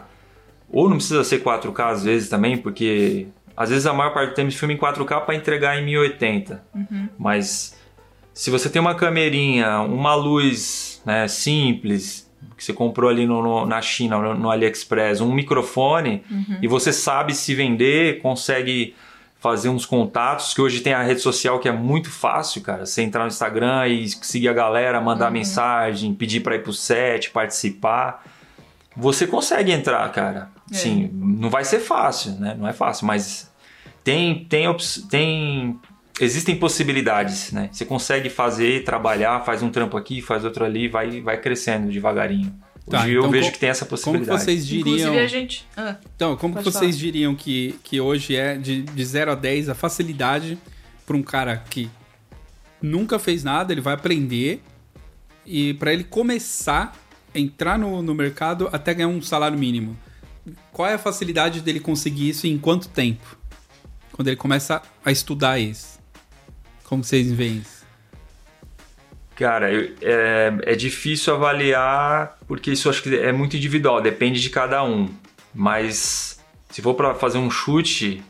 ou não precisa ser 4K às vezes também, porque às vezes a maior parte do tempo filma em 4K para entregar em 1080. Uhum. Mas se você tem uma camerinha, uma luz né, simples, que você comprou ali no, no, na China, no, no, AliExpress, um microfone, uhum. e você sabe se vender, consegue fazer uns contatos, que hoje tem a rede social que é muito fácil, cara. Você entrar no Instagram e seguir a galera, mandar uhum. mensagem, pedir para ir pro set, participar. Você consegue entrar, cara. É. Sim, não vai ser fácil, né? Não é fácil, mas tem, tem, tem existem possibilidades, né? Você consegue fazer, trabalhar, faz um trampo aqui, faz outro ali, vai, vai crescendo devagarinho. Tá, hoje então, eu vejo como, que tem essa possibilidade. Como vocês diriam... Inclusive a gente... Ah, então, como vocês falar. diriam que, que hoje é de, de 0 a 10 a facilidade para um cara que nunca fez nada, ele vai aprender e para ele começar, entrar no, no mercado até ganhar um salário mínimo. Qual é a facilidade dele conseguir isso e em quanto tempo? Quando ele começa a estudar isso? Como vocês veem isso? Cara, é, é difícil avaliar porque isso acho que é muito individual, depende de cada um. Mas se for para fazer um chute,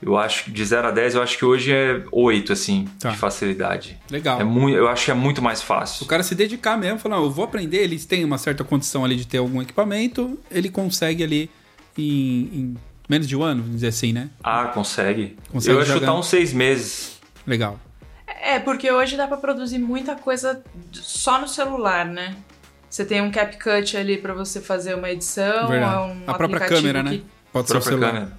eu acho que de 0 a 10, eu acho que hoje é 8, assim, tá. de facilidade. Legal. É muito, eu acho que é muito mais fácil. O cara se dedicar mesmo, falar, eu vou aprender, eles têm uma certa condição ali de ter algum equipamento, ele consegue ali em, em Menos de um ano, vamos dizer assim, né? Ah, consegue. consegue eu ia chutar uns seis meses. Legal. É, porque hoje dá para produzir muita coisa só no celular, né? Você tem um CapCut ali para você fazer uma edição, Verdade. um a própria câmera, né? que... né? Pode ser o celular. câmera.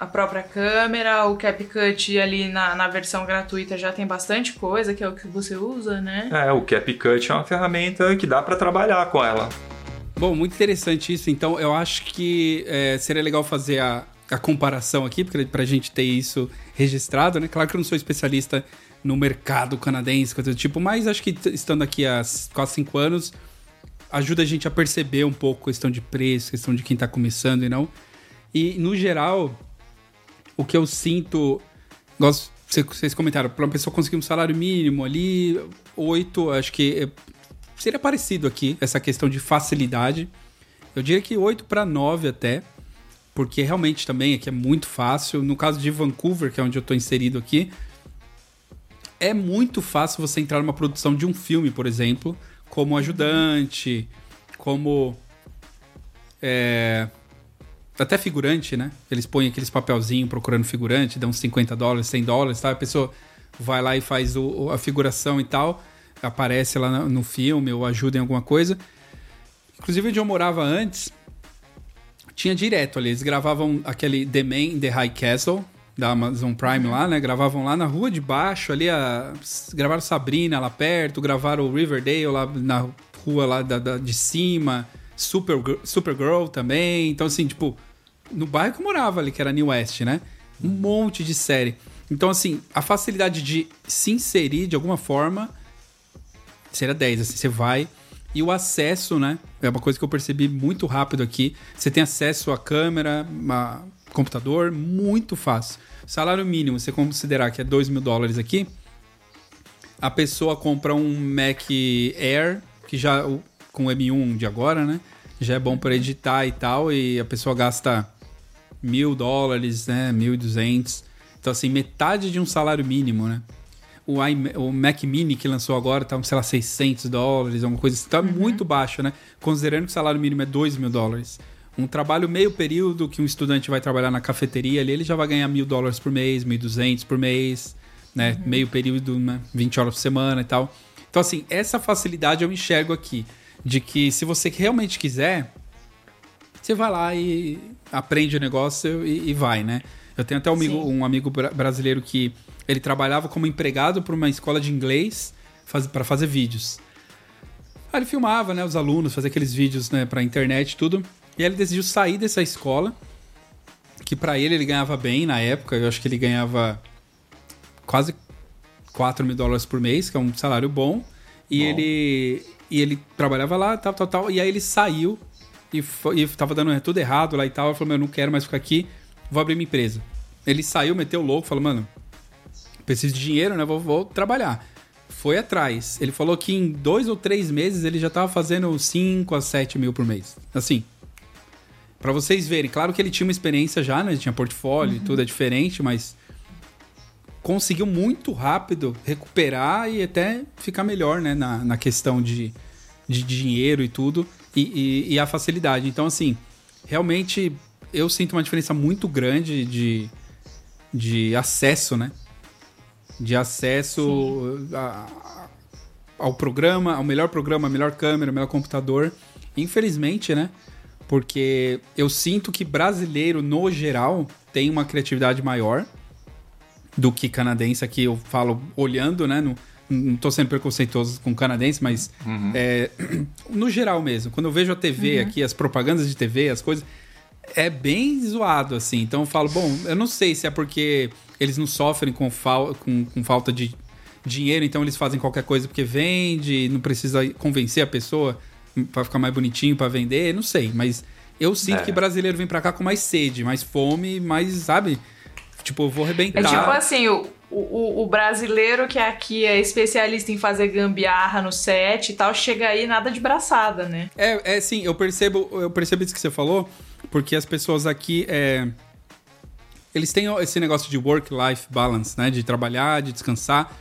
a própria câmera, o CapCut ali na, na versão gratuita já tem bastante coisa, que é o que você usa, né? É, o CapCut é uma ferramenta que dá pra trabalhar com ela. Bom, muito interessante isso. Então, eu acho que é, seria legal fazer a, a comparação aqui, porque pra gente ter isso registrado, né? Claro que eu não sou especialista no mercado canadense, coisa do tipo, mas acho que estando aqui há quase cinco anos, ajuda a gente a perceber um pouco questão de preço, questão de quem tá começando e não. E, no geral, o que eu sinto. Gosto, cê- vocês comentaram, para uma pessoa conseguir um salário mínimo ali, oito, acho que é, seria parecido aqui, essa questão de facilidade. Eu diria que 8 para 9 até, porque realmente também aqui é muito fácil. No caso de Vancouver, que é onde eu tô inserido aqui, é muito fácil você entrar numa produção de um filme, por exemplo, como ajudante, como. É, até figurante, né? Eles põem aqueles papelzinhos procurando figurante, dão uns 50 dólares, 100 dólares, tá? A pessoa vai lá e faz o- a figuração e tal, aparece lá no, filme ou ajuda em alguma coisa. Inclusive, onde eu morava antes, tinha direto ali. Eles gravavam aquele The Man the High Castle, da Amazon Prime lá, né? Gravavam lá na rua de baixo, ali, a... gravaram Sabrina lá perto, gravaram Riverdale lá na rua lá da, da- de cima, Super, Supergirl também. Então, assim, tipo, no bairro que eu morava ali, que era New West, né? Um monte de série. Então, assim, a facilidade de se inserir de alguma forma seria 10, assim, você vai. E o acesso, né? É uma coisa que eu percebi muito rápido aqui. Você tem acesso à câmera, a computador, muito fácil. Salário mínimo, você considerar que é 2 mil dólares aqui, a pessoa compra um Mac Air, que já com o M1 de agora, né? Já é bom para editar e tal, e a pessoa gasta mil dólares, né? Mil e duzentos. Então, assim, metade de um salário mínimo, né? O, o Mac Mini que lançou agora tá, sei lá, 600 dólares, alguma coisa assim. Tá muito baixo, né? Considerando que o salário mínimo é 2 mil dólares. Um trabalho meio período que um estudante vai trabalhar na cafeteria ali, ele já vai ganhar mil dólares por mês, 1.200 por mês, né? Meio período, né? 20 horas por semana e tal. Então, assim, essa facilidade eu enxergo aqui. De que se você realmente quiser, você vai lá e aprende o negócio e, e vai, né? Eu tenho até um amigo, um amigo bra- brasileiro que ele trabalhava como empregado para uma escola de inglês faz, para fazer vídeos. Aí ele filmava, né, os alunos, fazia aqueles vídeos, né, pra internet e tudo. E aí ele decidiu sair dessa escola, que pra ele ele ganhava bem na época, eu acho que ele ganhava quase 4 mil dólares por mês, que é um salário bom. E Bom. ele e ele trabalhava lá, tal, tal, tal. E aí ele saiu e, foi, e tava dando tudo errado lá e tal. Ele falou, meu, eu não quero mais ficar aqui, vou abrir minha empresa. Ele saiu, meteu o louco, falou, mano, preciso de dinheiro, né? Vou, vou trabalhar. Foi atrás. Ele falou que em dois ou três meses ele já tava fazendo 5 a 7 mil por mês. Assim. Pra vocês verem, claro que ele tinha uma experiência já, né? Ele tinha portfólio e tudo é diferente, mas conseguiu muito rápido recuperar e até ficar melhor, né? Na, na questão de, de dinheiro e tudo, e, e- e a facilidade. Então, assim, realmente eu sinto uma diferença muito grande de, de acesso, né? De acesso a- a- ao programa, ao melhor programa, a melhor câmera, o melhor computador. Infelizmente, né? Porque eu sinto que brasileiro, no geral, tem uma criatividade maior do que canadense. Aqui eu falo olhando, né? Não, não tô sendo preconceituoso com canadense, mas é, no geral mesmo. Quando eu vejo a TV aqui, as propagandas de TV, as coisas, é bem zoado, assim. Então eu falo, bom, eu não sei se é porque eles não sofrem com, fal com, com falta de dinheiro, então eles fazem qualquer coisa porque vende, não precisa convencer a pessoa pra ficar mais bonitinho pra vender, não sei. Mas eu sinto É. que brasileiro vem pra cá com mais sede, mais fome, mais, sabe? Tipo, eu vou arrebentar. É tipo assim, o, o, o brasileiro que aqui é especialista em fazer gambiarra no set e tal, chega aí nada de braçada, né? É, é sim, eu percebo, eu percebo isso que você falou, porque as pessoas aqui é, eles têm esse negócio de work-life balance, né? De trabalhar, de descansar,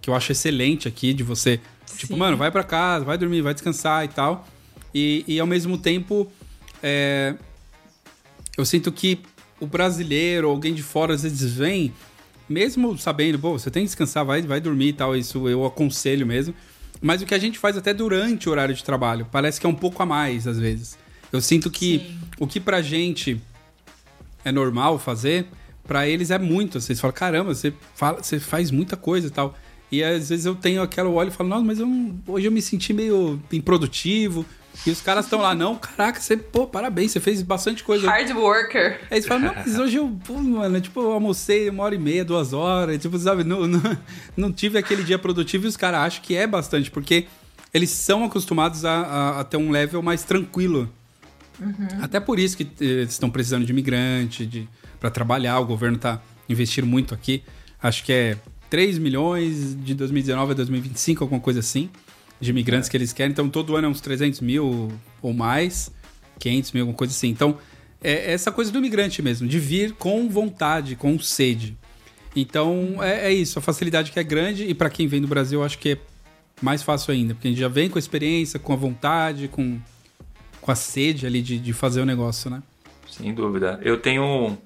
que eu acho excelente aqui, de você, tipo, Sim. mano, vai pra casa, vai dormir, vai descansar e tal. E, e ao mesmo tempo, é, eu sinto que o brasileiro, alguém de fora, às vezes vem, mesmo sabendo, pô, você tem que descansar, vai, vai dormir e tal, isso eu aconselho mesmo. Mas o que a gente faz até durante o horário de trabalho, parece que é um pouco a mais, às vezes. Eu sinto que Sim. o que pra gente é normal fazer, para eles é muito. Vocês falam, caramba, você, fala, você faz muita coisa e tal. E às vezes eu tenho aquela olho e falo, nossa, mas eu não, hoje eu me senti meio improdutivo. E os caras estão lá, não, caraca, você, pô, parabéns, você fez bastante coisa. Hard worker. Aí eles falam, não, mas hoje eu, pô, mano, tipo, eu almocei uma hora e meia, duas horas, tipo, sabe, não, não, não tive aquele dia produtivo e os caras acham que é bastante, porque eles são acostumados a, a, a ter um level mais tranquilo. Uhum. Até por isso que eh, eles estão precisando de imigrante, de, para trabalhar, o governo tá investindo muito aqui. Acho que é 3 milhões de 2019 a 2025, alguma coisa assim de imigrantes é. que eles querem. Então, todo ano é uns 300 mil ou mais, 500 mil, alguma coisa assim. Então, é essa coisa do imigrante mesmo, de vir com vontade, com sede. Então, é, é isso. A facilidade que é grande e para quem vem do Brasil, acho que é mais fácil ainda, porque a gente já vem com a experiência, com a vontade, com, com a sede ali de, de fazer o negócio, né? Sem dúvida. Eu tenho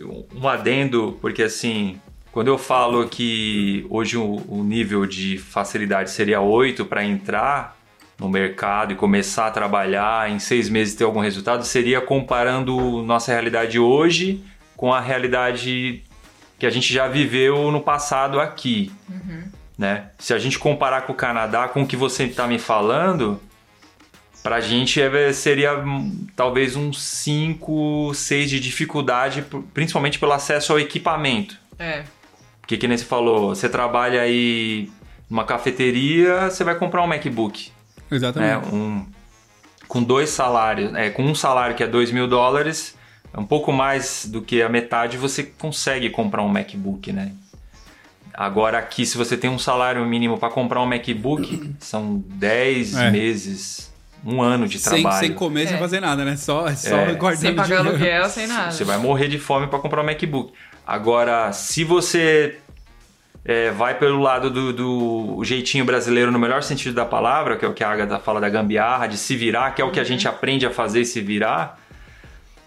um, adendo, porque assim, quando eu falo que hoje o, o nível de facilidade seria 8 para entrar no mercado e começar a trabalhar em seis meses ter algum resultado, seria comparando nossa realidade hoje com a realidade que a gente já viveu no passado aqui. Uhum. Né? Se a gente comparar com o Canadá, com o que você está me falando, para a gente é, seria hum, talvez uns 5, 6 de dificuldade, principalmente pelo acesso ao equipamento. É. Porque que nem você falou, você trabalha aí numa cafeteria, você vai comprar um MacBook. Exatamente. Né? Um, com dois salários, é, com um salário que é 2 mil dólares, um pouco mais do que a metade, você consegue comprar um MacBook, né? Agora aqui, se você tem um salário mínimo para comprar um MacBook, são 10 é. meses, um ano de trabalho. Sem, sem comer, é. sem fazer nada, né? Só, só é. guardando Sem pagar aluguel, sem nada. Você vai morrer de fome para comprar um MacBook. Agora, se você é, vai pelo lado do, do, jeitinho brasileiro no melhor sentido da palavra, que é o que a Agatha fala da gambiarra, de se virar, que é o que a gente aprende a fazer se virar,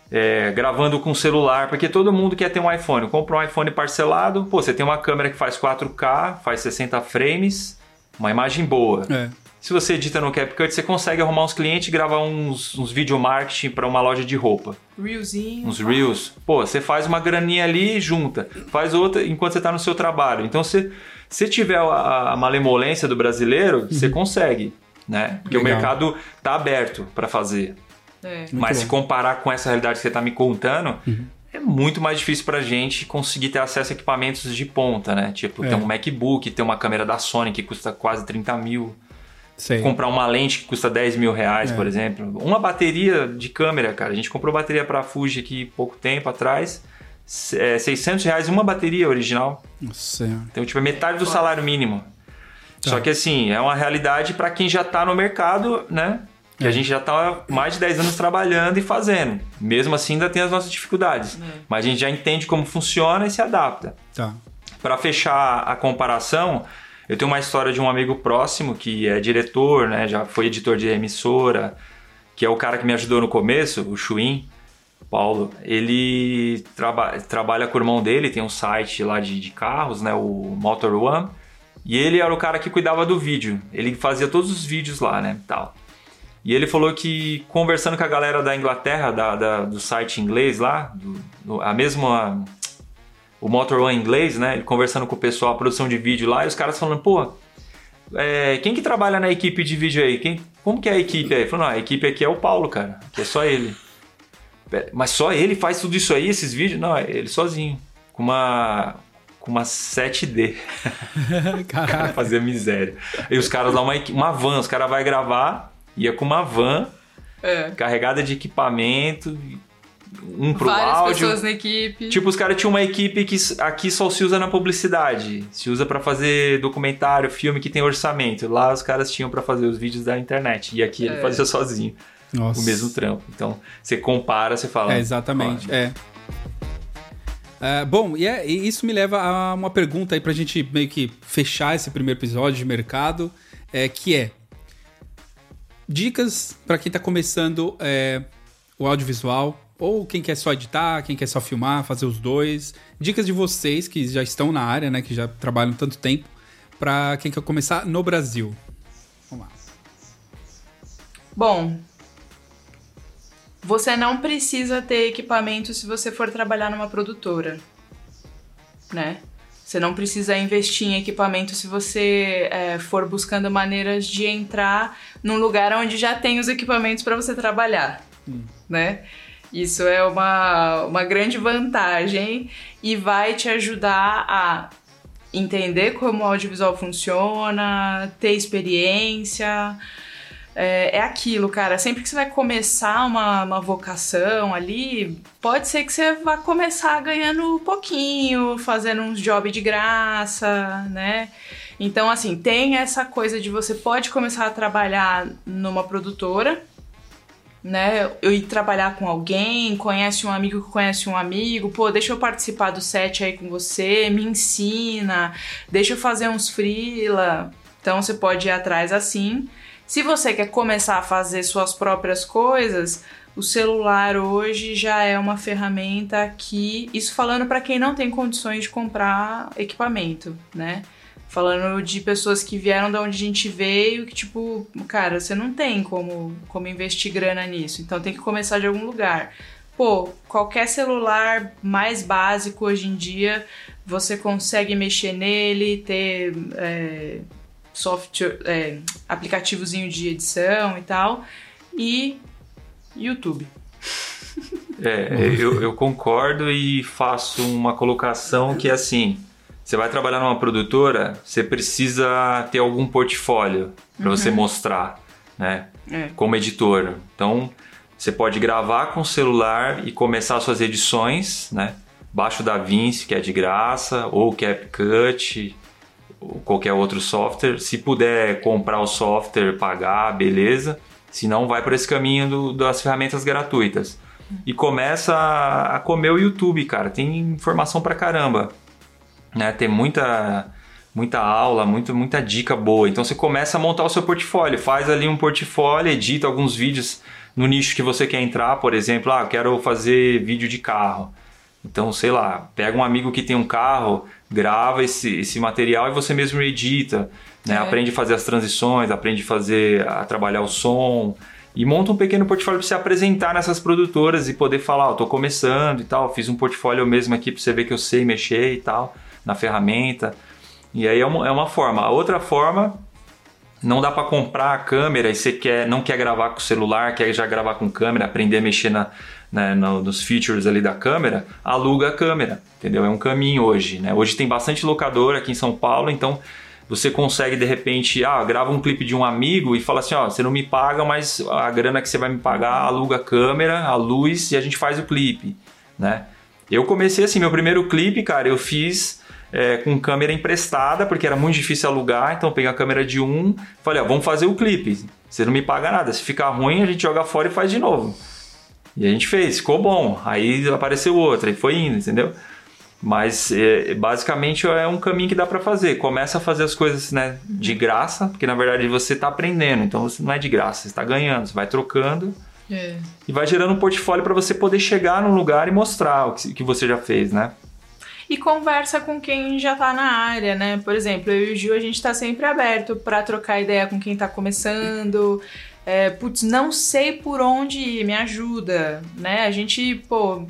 é, gravando com celular, porque todo mundo quer ter um iPhone. Compra um iPhone parcelado, pô, você tem uma câmera que faz 4K, faz 60 frames, uma imagem boa. É. Se você edita no CapCut, você consegue arrumar uns clientes e gravar uns, uns video marketing para uma loja de roupa. Reelzinho. Uns reels. Pô, você faz uma graninha ali e junta. Faz outra enquanto você está no seu trabalho. Então, se você tiver a, a malemolência do brasileiro, uhum. você consegue, né? Porque Legal. o mercado tá aberto para fazer. É. Mas se comparar com essa realidade que você está me contando, uhum. é muito mais difícil para a gente conseguir ter acesso a equipamentos de ponta, né? Tipo, é. ter um MacBook, ter uma câmera da Sony que custa quase 30 mil. Sei. Comprar uma lente que custa 10 mil reais, é. por exemplo. Uma bateria de câmera, cara. A gente comprou bateria para Fuji aqui pouco tempo atrás. É, 600 reais uma bateria original. Nossa. Então, tipo, é metade do salário mínimo. Tá. Só que assim, é uma realidade para quem já tá no mercado, né? Que é. a gente já tá mais de 10 anos trabalhando e fazendo. Mesmo assim, ainda tem as nossas dificuldades. É. Mas a gente já entende como funciona e se adapta. Tá. Para fechar a comparação, eu tenho uma história de um amigo próximo que é diretor, né? Já foi editor de emissora, que é o cara que me ajudou no começo, o Chuin, Paulo. Ele traba trabalha com o irmão dele, tem um site lá de, de carros, né? O Motor One. E ele era o cara que cuidava do vídeo. Ele fazia todos os vídeos lá, né? Tal. E ele falou que conversando com a galera da Inglaterra, da, da do site inglês lá, do, do, a mesma o Motor One inglês, né? Ele conversando com o pessoal, a produção de vídeo lá, e os caras falando, pô, é, quem que trabalha na equipe de vídeo aí? Quem, como que é a equipe aí? Ele falou, não, a equipe aqui é o Paulo, cara, que é só ele. Mas só ele faz tudo isso aí, esses vídeos? Não, é ele sozinho. Com uma. Com uma 7D. Caraca. Fazer miséria. E os caras lá, uma, uma van, os caras vão gravar, ia com uma van é. carregada de equipamento, um pro Várias áudio. pessoas na equipe. Tipo, os caras tinham uma equipe que aqui só se usa na publicidade. Se usa para fazer documentário, filme que tem orçamento. Lá os caras tinham para fazer os vídeos da internet. E aqui é. ele fazia sozinho. Nossa. O mesmo trampo. Então, você compara, você fala. É, exatamente. É. é. bom, e, é, e, isso me leva a uma pergunta aí pra gente meio que fechar esse primeiro episódio de mercado, é, que é dicas para quem tá começando é, o audiovisual, ou quem quer só editar, quem quer só filmar, fazer os dois. Dicas de vocês que já estão na área, né, que já trabalham tanto tempo, para quem quer começar no Brasil. Vamos lá. Bom, você não precisa ter equipamento se você for trabalhar numa produtora, né? Você não precisa investir em equipamento se você é, for buscando maneiras de entrar num lugar onde já tem os equipamentos para você trabalhar, hum. né? Isso é uma, uma grande vantagem e vai te ajudar a entender como o audiovisual funciona, ter experiência. É, é, aquilo, cara. Sempre que você vai começar uma, uma vocação ali, pode ser que você vá começar ganhando pouquinho, fazendo uns jobs de graça, né? Então, assim, tem essa coisa de você pode começar a trabalhar numa produtora, né? Eu ir trabalhar com alguém, conhece um amigo que conhece um amigo, pô, deixa eu participar do set aí com você, me ensina, deixa eu fazer uns freela. Então você pode ir atrás assim. Se você quer começar a fazer suas próprias coisas, o celular hoje já é uma ferramenta que, isso falando para quem não tem condições de comprar equipamento, né? Falando de pessoas que vieram da onde a gente veio, que tipo, cara, você não tem como, como investir grana nisso, então tem que começar de algum lugar. Pô, qualquer celular mais básico hoje em dia, você consegue mexer nele, ter é, software, é, aplicativozinho de edição e tal, e YouTube. É, eu, eu concordo e faço uma colocação que é assim você vai trabalhar numa produtora, você precisa ter algum portfólio para uhum. você mostrar, né? É. Como editora. Então, você pode gravar com o celular e começar suas edições, né? Baixo da Vinci, que é de graça, ou CapCut, ou qualquer outro software. Se puder comprar o software, pagar, beleza. Se não, vai por esse caminho do, das ferramentas gratuitas. E começa a comer o YouTube, cara. Tem informação pra caramba né? Tem muita muita aula, muito, muita dica boa. Então você começa a montar o seu portfólio, faz ali um portfólio, edita alguns vídeos no nicho que você quer entrar, por exemplo, ah, quero fazer vídeo de carro. Então, sei lá, pega um amigo que tem um carro, grava esse, esse material e você mesmo edita, né? É. Aprende a fazer as transições, aprende a fazer a trabalhar o som e monta um pequeno portfólio para você apresentar nessas produtoras e poder falar, ó, oh, tô começando e tal, fiz um portfólio mesmo aqui para você ver que eu sei mexer e tal na ferramenta. E aí é uma, é uma forma. A outra forma, não dá para comprar a câmera e você quer, não quer gravar com o celular, quer já gravar com câmera, aprender a mexer na, né, no, nos features ali da câmera, aluga a câmera, entendeu? É um caminho hoje, né? Hoje tem bastante locadora aqui em São Paulo, então você consegue de repente, ah, grava um clipe de um amigo e fala assim, ó, você não me paga, mas a grana que você vai me pagar, aluga a câmera, a luz e a gente faz o clipe, né? Eu comecei assim, meu primeiro clipe, cara, eu fiz é, com câmera emprestada, porque era muito difícil alugar, então eu peguei a câmera de um, falei, ó, vamos fazer o clipe. Você não me paga nada. Se ficar ruim, a gente joga fora e faz de novo. E a gente fez, ficou bom. Aí apareceu outra e foi indo, entendeu? Mas é, basicamente é um caminho que dá para fazer. Começa a fazer as coisas né, de graça, porque na verdade você está aprendendo, então você não é de graça, você está ganhando, você vai trocando é. e vai gerando um portfólio para você poder chegar num lugar e mostrar o que, que você já fez, né? E conversa com quem já tá na área, né? Por exemplo, eu e o Gil, a gente tá sempre aberto para trocar ideia com quem tá começando. É, putz, não sei por onde ir, me ajuda, né? A gente, pô,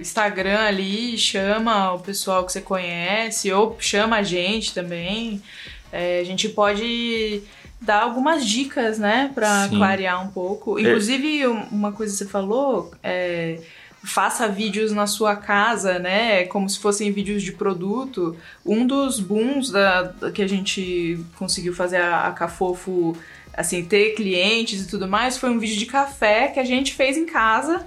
Instagram ali, chama o pessoal que você conhece, ou chama a gente também. É, a gente pode dar algumas dicas, né, para clarear um pouco. É. Inclusive, uma coisa que você falou, é, faça vídeos na sua casa, né? Como se fossem vídeos de produto. Um dos booms da, que a gente conseguiu fazer a, a Cafofo, assim, ter clientes e tudo mais, foi um vídeo de café que a gente fez em casa.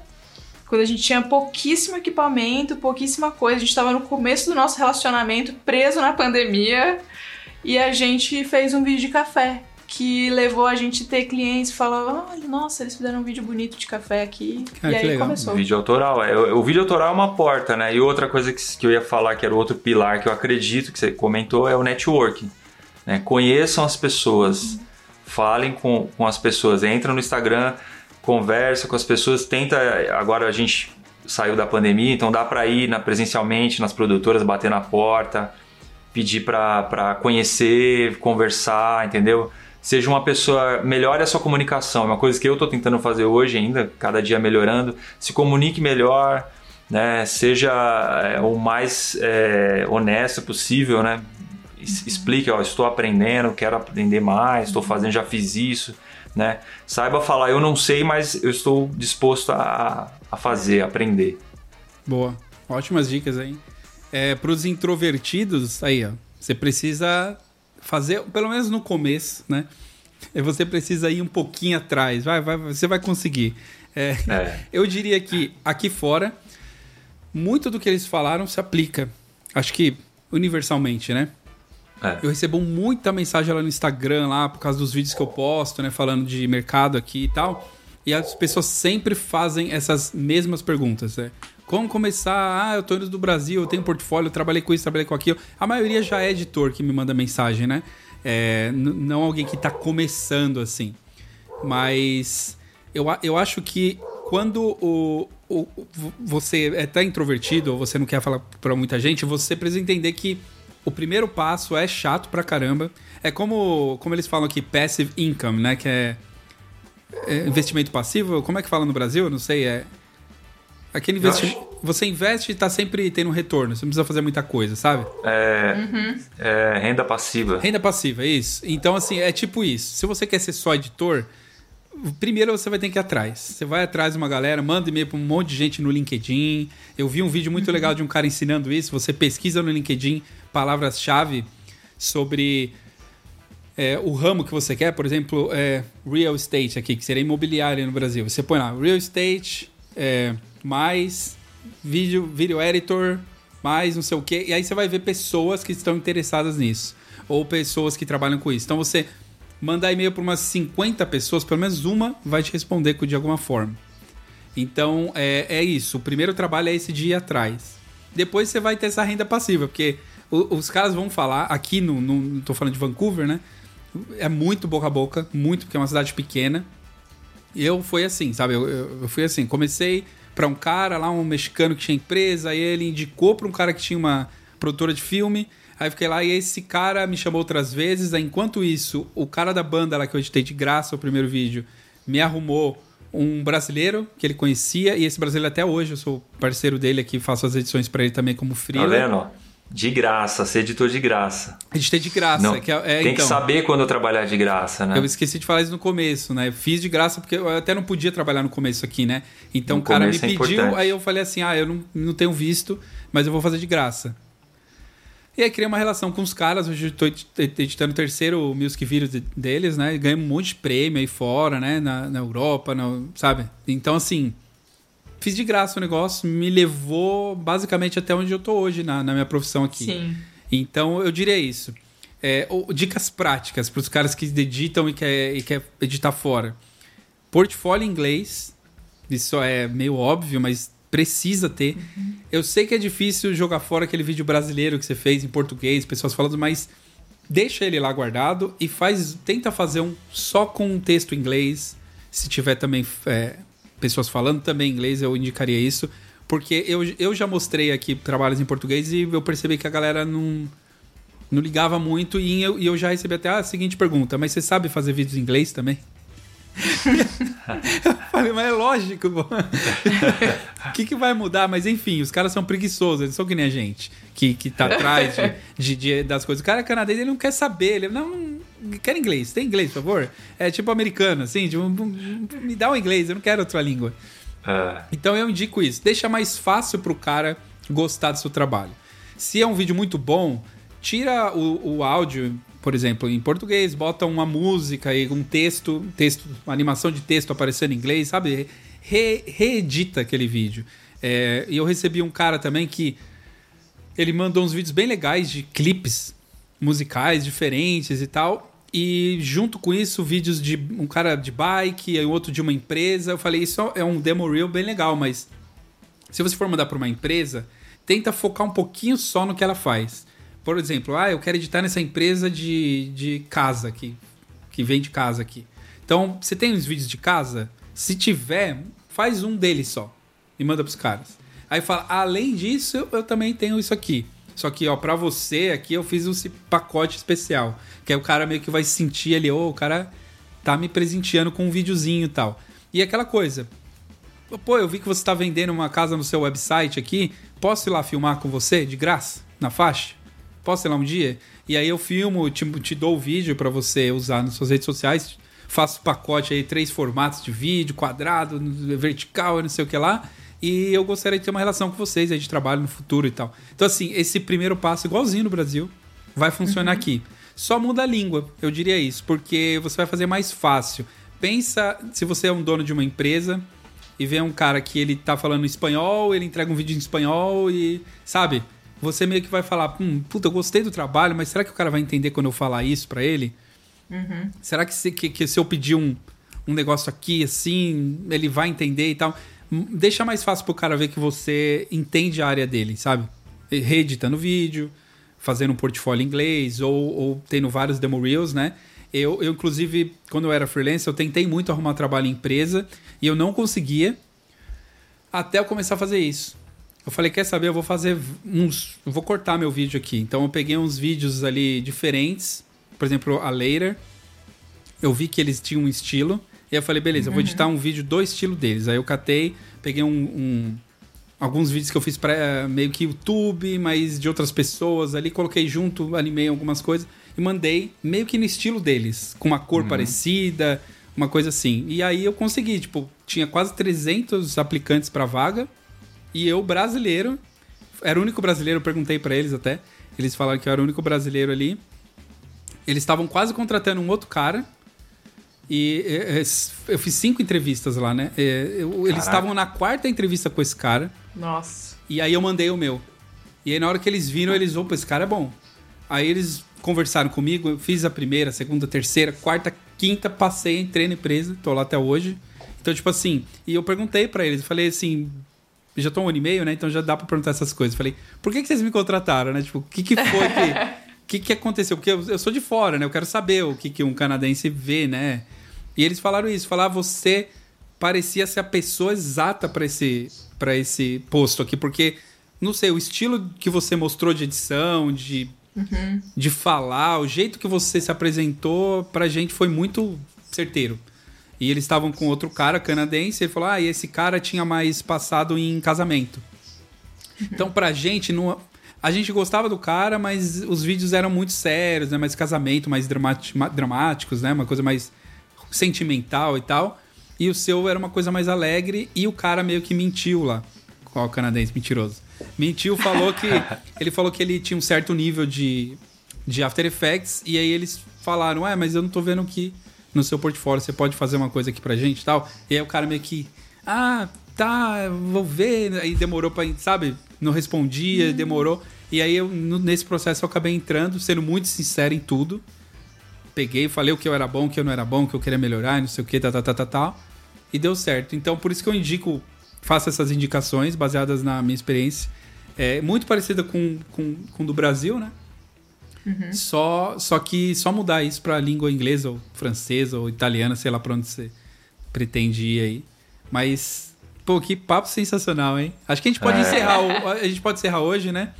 Quando a gente tinha pouquíssimo equipamento, pouquíssima coisa, a gente estava no começo do nosso relacionamento, preso na pandemia, e a gente fez um vídeo de café que levou a gente a ter clientes e falar, olha, nossa, eles fizeram um vídeo bonito de café aqui. Ah, e aí legal. começou. Vídeo autoral. É, o, o, vídeo autoral é uma porta, né? E outra coisa que, que eu ia falar, que era outro pilar que eu acredito que você comentou, é o networking. Né? Conheçam as pessoas, uhum. falem com, com as pessoas, entra no Instagram, conversa com as pessoas, tenta. Agora a gente saiu da pandemia, então dá para ir na, presencialmente nas produtoras, bater na porta, pedir para conhecer, conversar, entendeu? Seja uma pessoa, melhore a sua comunicação. É uma coisa que eu estou tentando fazer hoje ainda, cada dia melhorando. Se comunique melhor, né? Seja é, o mais é, honesto possível, né? Explique, ó, estou aprendendo, quero aprender mais, estou fazendo, já fiz isso, né? Saiba falar, eu não sei, mas eu estou disposto a, a fazer, a aprender. Boa, ótimas dicas aí. É, Para os introvertidos, aí, ó, você precisa fazer, pelo menos no começo, né? Você precisa ir um pouquinho atrás, vai, vai, você vai conseguir. É, é. Eu diria que aqui fora, muito do que eles falaram se aplica. Acho que universalmente, né? É. Eu recebo muita mensagem lá no Instagram, lá, por causa dos vídeos que eu posto, né? Falando de mercado aqui e tal. E as pessoas sempre fazem essas mesmas perguntas, né? Como começar? Ah, eu tô indo do Brasil, eu tenho portfólio, eu trabalhei com isso, trabalhei com aquilo. A maioria já é editor que me manda mensagem, né? É, não alguém que tá começando assim. Mas eu, eu acho que quando o, o, você é tão introvertido ou você não quer falar para muita gente, você precisa entender que o primeiro passo é chato pra caramba. É como, como eles falam aqui, passive income, né? Que é, é investimento passivo. Como é que fala no Brasil? Não sei. É aquele investimento. Acho... Você investe e tá sempre tendo um retorno. Você não precisa fazer muita coisa, sabe? É, uhum. é renda passiva. Renda passiva, isso. Então, assim, é tipo isso. Se você quer ser só editor, primeiro você vai ter que ir atrás. Você vai atrás de uma galera, manda e-mail para um monte de gente no LinkedIn. Eu vi um vídeo muito uhum. legal de um cara ensinando isso. Você pesquisa no LinkedIn palavras-chave sobre é, o ramo que você quer, por exemplo, é, real estate aqui, que seria imobiliário no Brasil. Você põe lá real estate, é, mais vídeo, video editor, mais não sei o quê, e aí você vai ver pessoas que estão interessadas nisso, ou pessoas que trabalham com isso. Então você mandar e-mail para umas 50 pessoas, pelo menos uma vai te responder de alguma forma. Então é, é isso. O primeiro trabalho é esse de ir atrás. Depois você vai ter essa renda passiva, porque os caras vão falar, aqui no, no. Tô falando de Vancouver, né? É muito boca a boca, muito, porque é uma cidade pequena. E eu fui assim, sabe? Eu, eu, eu fui assim, comecei para um cara lá, um mexicano que tinha empresa, aí ele indicou para um cara que tinha uma produtora de filme. Aí fiquei lá e esse cara me chamou outras vezes. Aí, enquanto isso, o cara da banda lá que eu editei de graça o primeiro vídeo me arrumou um brasileiro que ele conhecia e esse brasileiro até hoje eu sou parceiro dele aqui, faço as edições para ele também como freelancer. Tá vendo? De graça, ser editor de graça. Editei de graça. Não, que é, é, tem então, que saber quando trabalhar de graça, né? Eu esqueci de falar isso no começo, né? fiz de graça porque eu até não podia trabalhar no começo aqui, né? Então no o cara me é pediu, é aí eu falei assim: ah, eu não, não tenho visto, mas eu vou fazer de graça. E aí criei uma relação com os caras. Hoje estou editando o terceiro music video deles, né? Ganhei um monte de prêmio aí fora, né? Na, na Europa, na, sabe? Então, assim, fiz de graça o negócio, me levou basicamente até onde eu tô hoje na, na minha profissão aqui. Sim. Então eu diria isso. É, dicas práticas para os caras que editam e quer, e quer editar fora. Portfólio em inglês. Isso é meio óbvio, mas precisa ter. Uhum. Eu sei que é difícil jogar fora aquele vídeo brasileiro que você fez em português, pessoas falando, mas deixa ele lá guardado e faz, tenta fazer um só com um texto em inglês. Se tiver também é, pessoas falando também inglês, eu indicaria isso. Porque eu, eu já mostrei aqui trabalhos em português e eu percebi que a galera não, não ligava muito. E eu, e eu já recebi até a seguinte pergunta: Mas você sabe fazer vídeos em inglês também? eu falei, mas é lógico, O que, que vai mudar? Mas enfim, os caras são preguiçosos, eles são que nem a gente, que, que tá atrás de, de, de das coisas. O cara é canadense, ele não quer saber, ele não. Quer inglês, tem inglês, por favor? É tipo americano, assim, tipo, me dá um inglês, eu não quero outra língua. Uh. Então eu indico isso. Deixa mais fácil pro cara gostar do seu trabalho. Se é um vídeo muito bom, tira o, o áudio por exemplo, em português, bota uma música e um texto, texto, uma animação de texto aparecendo em inglês, sabe? Re, reedita aquele vídeo. É, e eu recebi um cara também que ele mandou uns vídeos bem legais de clipes musicais diferentes e tal. E junto com isso, vídeos de um cara de bike e outro de uma empresa. Eu falei, isso é um demo reel bem legal, mas se você for mandar para uma empresa, tenta focar um pouquinho só no que ela faz por exemplo, ah, eu quero editar nessa empresa de, de casa aqui, que vende casa aqui. Então, você tem uns vídeos de casa? Se tiver, faz um deles só e manda pros caras. Aí fala, além disso, eu também tenho isso aqui. Só que, ó, pra você aqui eu fiz esse pacote especial. Que é o cara meio que vai sentir ali, ô, oh, o cara tá me presenteando com um videozinho e tal. E aquela coisa. Pô, eu vi que você tá vendendo uma casa no seu website aqui. Posso ir lá filmar com você, de graça, na faixa? Posso ir lá um dia? E aí eu filmo, te, te dou o vídeo para você usar nas suas redes sociais. Faço pacote aí, três formatos de vídeo, quadrado, vertical, não sei o que lá e eu gostaria de ter uma relação com vocês aí de trabalho no futuro e tal. Então, assim, esse primeiro passo, igualzinho no Brasil, vai funcionar uhum. aqui. Só muda a língua, eu diria isso, porque você vai fazer mais fácil. Pensa se você é um dono de uma empresa e vê um cara que ele tá falando espanhol, ele entrega um vídeo em espanhol e, sabe? Você meio que vai falar, hum, puta, eu gostei do trabalho, mas será que o cara vai entender quando eu falar isso para ele? Uhum. Será que se, que, que se eu pedir um, um negócio aqui, assim, ele vai entender e tal? Deixa mais fácil pro cara ver que você entende a área dele, sabe? Reeditando vídeo, fazendo um portfólio em inglês ou, ou tendo vários demo reels, né? Eu, eu, inclusive, quando eu era freelancer, eu tentei muito arrumar trabalho em empresa e eu não conseguia até eu começar a fazer isso. Eu falei, quer saber, eu vou fazer uns... Eu vou cortar meu vídeo aqui. Então eu peguei uns vídeos ali diferentes. Por exemplo, a Later. Eu vi que eles tinham um estilo. E eu falei, beleza, eu vou editar um vídeo do estilo deles. Aí eu catei, peguei um, um alguns vídeos que eu fiz para meio que YouTube, mas de outras pessoas ali, coloquei junto, animei algumas coisas e mandei meio que no estilo deles, com uma cor uhum. parecida, uma coisa assim. E aí eu consegui, tipo, tinha quase 300 aplicantes para vaga e eu brasileiro, era o único brasileiro, eu perguntei para eles até, eles falaram que eu era o único brasileiro ali. Eles estavam quase contratando um outro cara e eu fiz cinco entrevistas lá, né? Eles estavam na quarta entrevista com esse cara. Nossa. E aí eu mandei o meu. E aí na hora que eles viram, eles, opa, esse cara é bom. Aí eles conversaram comigo, eu fiz a primeira, segunda, terceira, quarta, quinta, passei, entrei na empresa, tô lá até hoje. Então, tipo assim, e eu perguntei para eles, eu falei assim, já tô um ano e meio, né? Então já dá pra perguntar essas coisas. Eu falei, por que, que vocês me contrataram, né? Tipo, o que, que foi que. O que, que aconteceu? Porque eu, eu, sou de fora, né? Eu quero saber o que, que um canadense vê, né? E eles falaram isso, falar você parecia ser a pessoa exata para esse para esse posto aqui, porque não sei, o estilo que você mostrou de edição, de uhum. de falar, o jeito que você se apresentou pra gente foi muito certeiro. E eles estavam com outro cara canadense, ele falou: "Ah, e esse cara tinha mais passado em casamento". Uhum. Então pra gente não a gente gostava do cara, mas os vídeos eram muito sérios, né? Mais casamento, mais dramáticos, né? Uma coisa mais sentimental e tal. E o seu era uma coisa mais alegre e o cara meio que mentiu lá. Qual canadense mentiroso? Mentiu, falou que. ele falou que ele tinha um certo nível de, de After Effects. E aí eles falaram: Ué, mas eu não tô vendo que no seu portfólio você pode fazer uma coisa aqui pra gente e tal. E aí o cara meio que. Ah, tá, vou ver. Aí demorou pra. Sabe? Não respondia, hum. demorou. E aí eu, nesse processo eu acabei entrando, sendo muito sincero em tudo peguei, falei o que eu era bom, o que eu não era bom, o que eu queria melhorar, não sei o que, tal, tal, tal, tal, tal. E deu certo. Então, por isso que eu indico, faço essas indicações baseadas na minha experiência. É muito parecida com, com, com do Brasil, né? Uhum. Só, só que só mudar isso para língua inglesa ou francesa ou italiana, sei lá pra onde você pretende ir aí. Mas, pô, que papo sensacional, hein? Acho que a gente pode é. encerrar o, a gente pode encerrar hoje, né?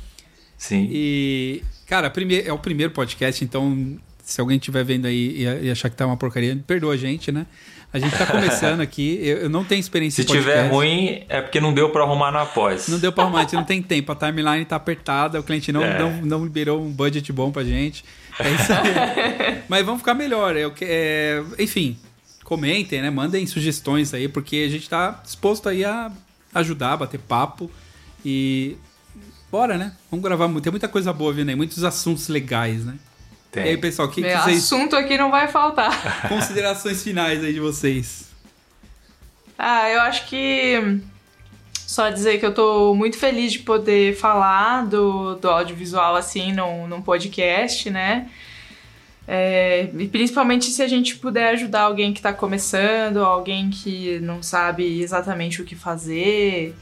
Sim. E, cara, é o primeiro podcast, então se alguém estiver vendo aí e, achar que tá uma porcaria, perdoa a gente, né? A gente tá começando aqui, eu, eu não tenho experiência Se tiver ruim, é porque não deu para arrumar na pós. Não deu para arrumar, a gente não tem tempo, a timeline tá apertada, o cliente não, é. não, não liberou um budget bom pra gente. É isso aí. Mas vamos ficar melhor. Eu, é, enfim, comentem, né? Mandem sugestões aí, porque a gente tá disposto aí a ajudar, bater papo e bora, né? Vamos gravar, tem muita coisa boa vindo aí, muitos assuntos legais, né? Tem. E aí, pessoal, o que, que vocês... assunto aqui não vai faltar. Considerações finais aí de vocês. Ah, eu acho que só dizer que eu tô muito feliz de poder falar do, do audiovisual assim num, num podcast, né? É, e principalmente se a gente puder ajudar alguém que está começando, alguém que não sabe exatamente o que fazer.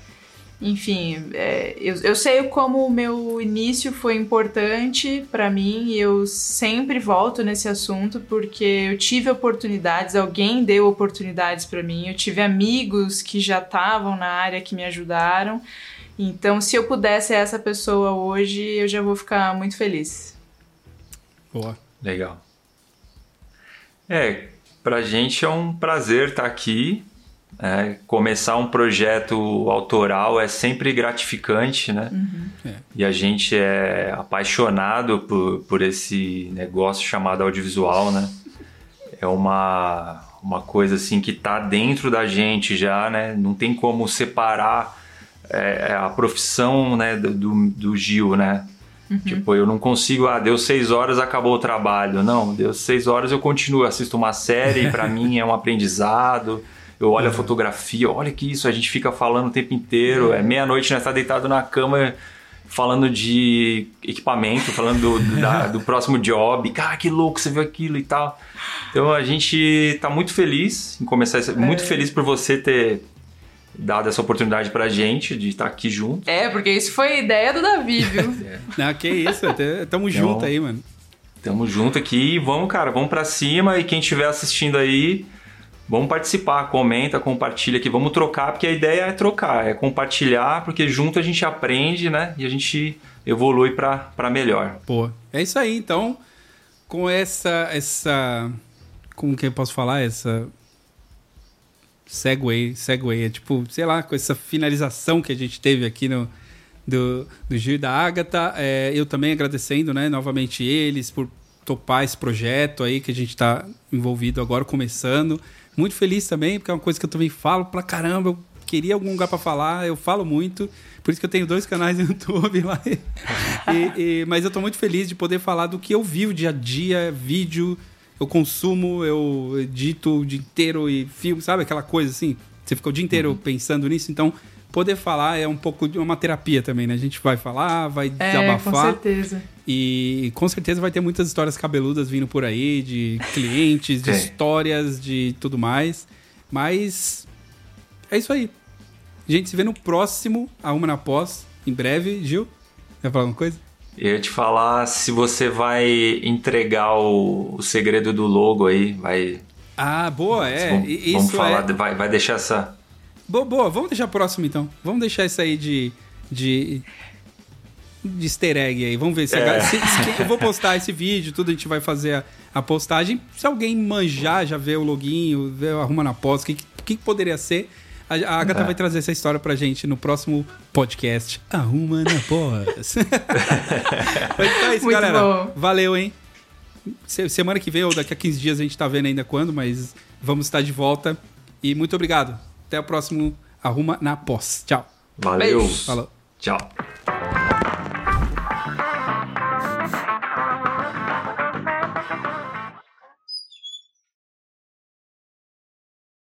Enfim, é, eu, eu sei como o meu início foi importante para mim e eu sempre volto nesse assunto porque eu tive oportunidades, alguém deu oportunidades para mim, eu tive amigos que já estavam na área que me ajudaram Então, se eu pudesse ser essa pessoa hoje, eu já vou ficar muito feliz. Boa. Legal. É, pra gente é um prazer estar aqui. É, começar um projeto autoral é sempre gratificante, né? Uhum. É. E a gente é apaixonado por, por esse negócio chamado audiovisual, né? É uma, uma coisa assim que tá dentro da gente já, né? Não tem como separar é, a profissão né, do, do Gil, né? Tipo, eu não consigo, ah, deu seis horas, acabou o trabalho. Não, deu seis horas, eu continuo, assisto uma série, para mim é um aprendizado. Eu olho a fotografia, olha que isso, a gente fica falando o tempo inteiro. É meia-noite, nós tá deitado na cama falando de equipamento, falando do, da- do próximo job. Cara, que louco, você viu aquilo e tal. Então a gente tá muito feliz em começar, esse- muito feliz por você ter dado essa oportunidade pra gente de estar aqui junto. É, porque isso foi ideia do Davi, viu? Não, que isso, tamo Então- junto aí, mano. Tamo junto aqui e vamos, cara, vamos pra cima e quem estiver assistindo aí, vamos participar, comenta, compartilha aqui, vamos trocar, porque a ideia é trocar, é compartilhar, porque junto a gente aprende, né? E a gente evolui pra melhor. Pô, é isso aí, então, com essa, essa, como que eu posso falar, essa segue, segue, é tipo, sei lá, com essa finalização que a gente teve aqui no, do, do Gil e da Agatha, é, eu também agradecendo, né, novamente eles por topar esse projeto aí que a gente tá envolvido agora, começando. Muito feliz também, porque é uma coisa que eu também falo pra caramba, eu queria algum lugar pra falar, eu falo muito, por isso que eu tenho dois canais no YouTube lá. E- e- mas eu tô muito feliz de poder falar do que eu vivo dia a dia, vídeo, eu consumo, eu edito o dia inteiro e filme, sabe aquela coisa assim? Você fica o dia inteiro pensando nisso, então poder falar é um pouco de uma terapia também, né? A gente vai falar, vai É, com desabafar. certeza. E com certeza vai ter muitas histórias cabeludas vindo por aí, de clientes, de histórias, de tudo mais. Mas é isso aí. A gente se vê no próximo A Uma na Pós, em breve. Gil, quer falar alguma coisa? Eu ia te falar se você vai entregar o, o segredo do logo aí, vai. Ah, boa, é. vamos, I- vamos Isso falar, é. vai, vai deixar essa. Boa, boa, vamos deixar próximo então. Vamos deixar isso aí de. de. De easter egg aí. Vamos ver se, a É. galera- se- se- Eu vou postar esse vídeo, tudo a gente vai fazer a, a postagem. Se alguém manjar, já vê o login, vê o Arruma na Pós, o que, que, que poderia ser? A, a Agatha É. vai trazer essa história pra gente no próximo podcast. Arruma na Pós. Mas então é isso, Muito galera. bom. Valeu, hein? Se- Semana que vem ou daqui a 15 dias a gente tá vendo ainda quando, mas vamos estar de volta. E muito obrigado. Até o próximo Arruma na Pós. Tchau. Valeu. Falou. Tchau.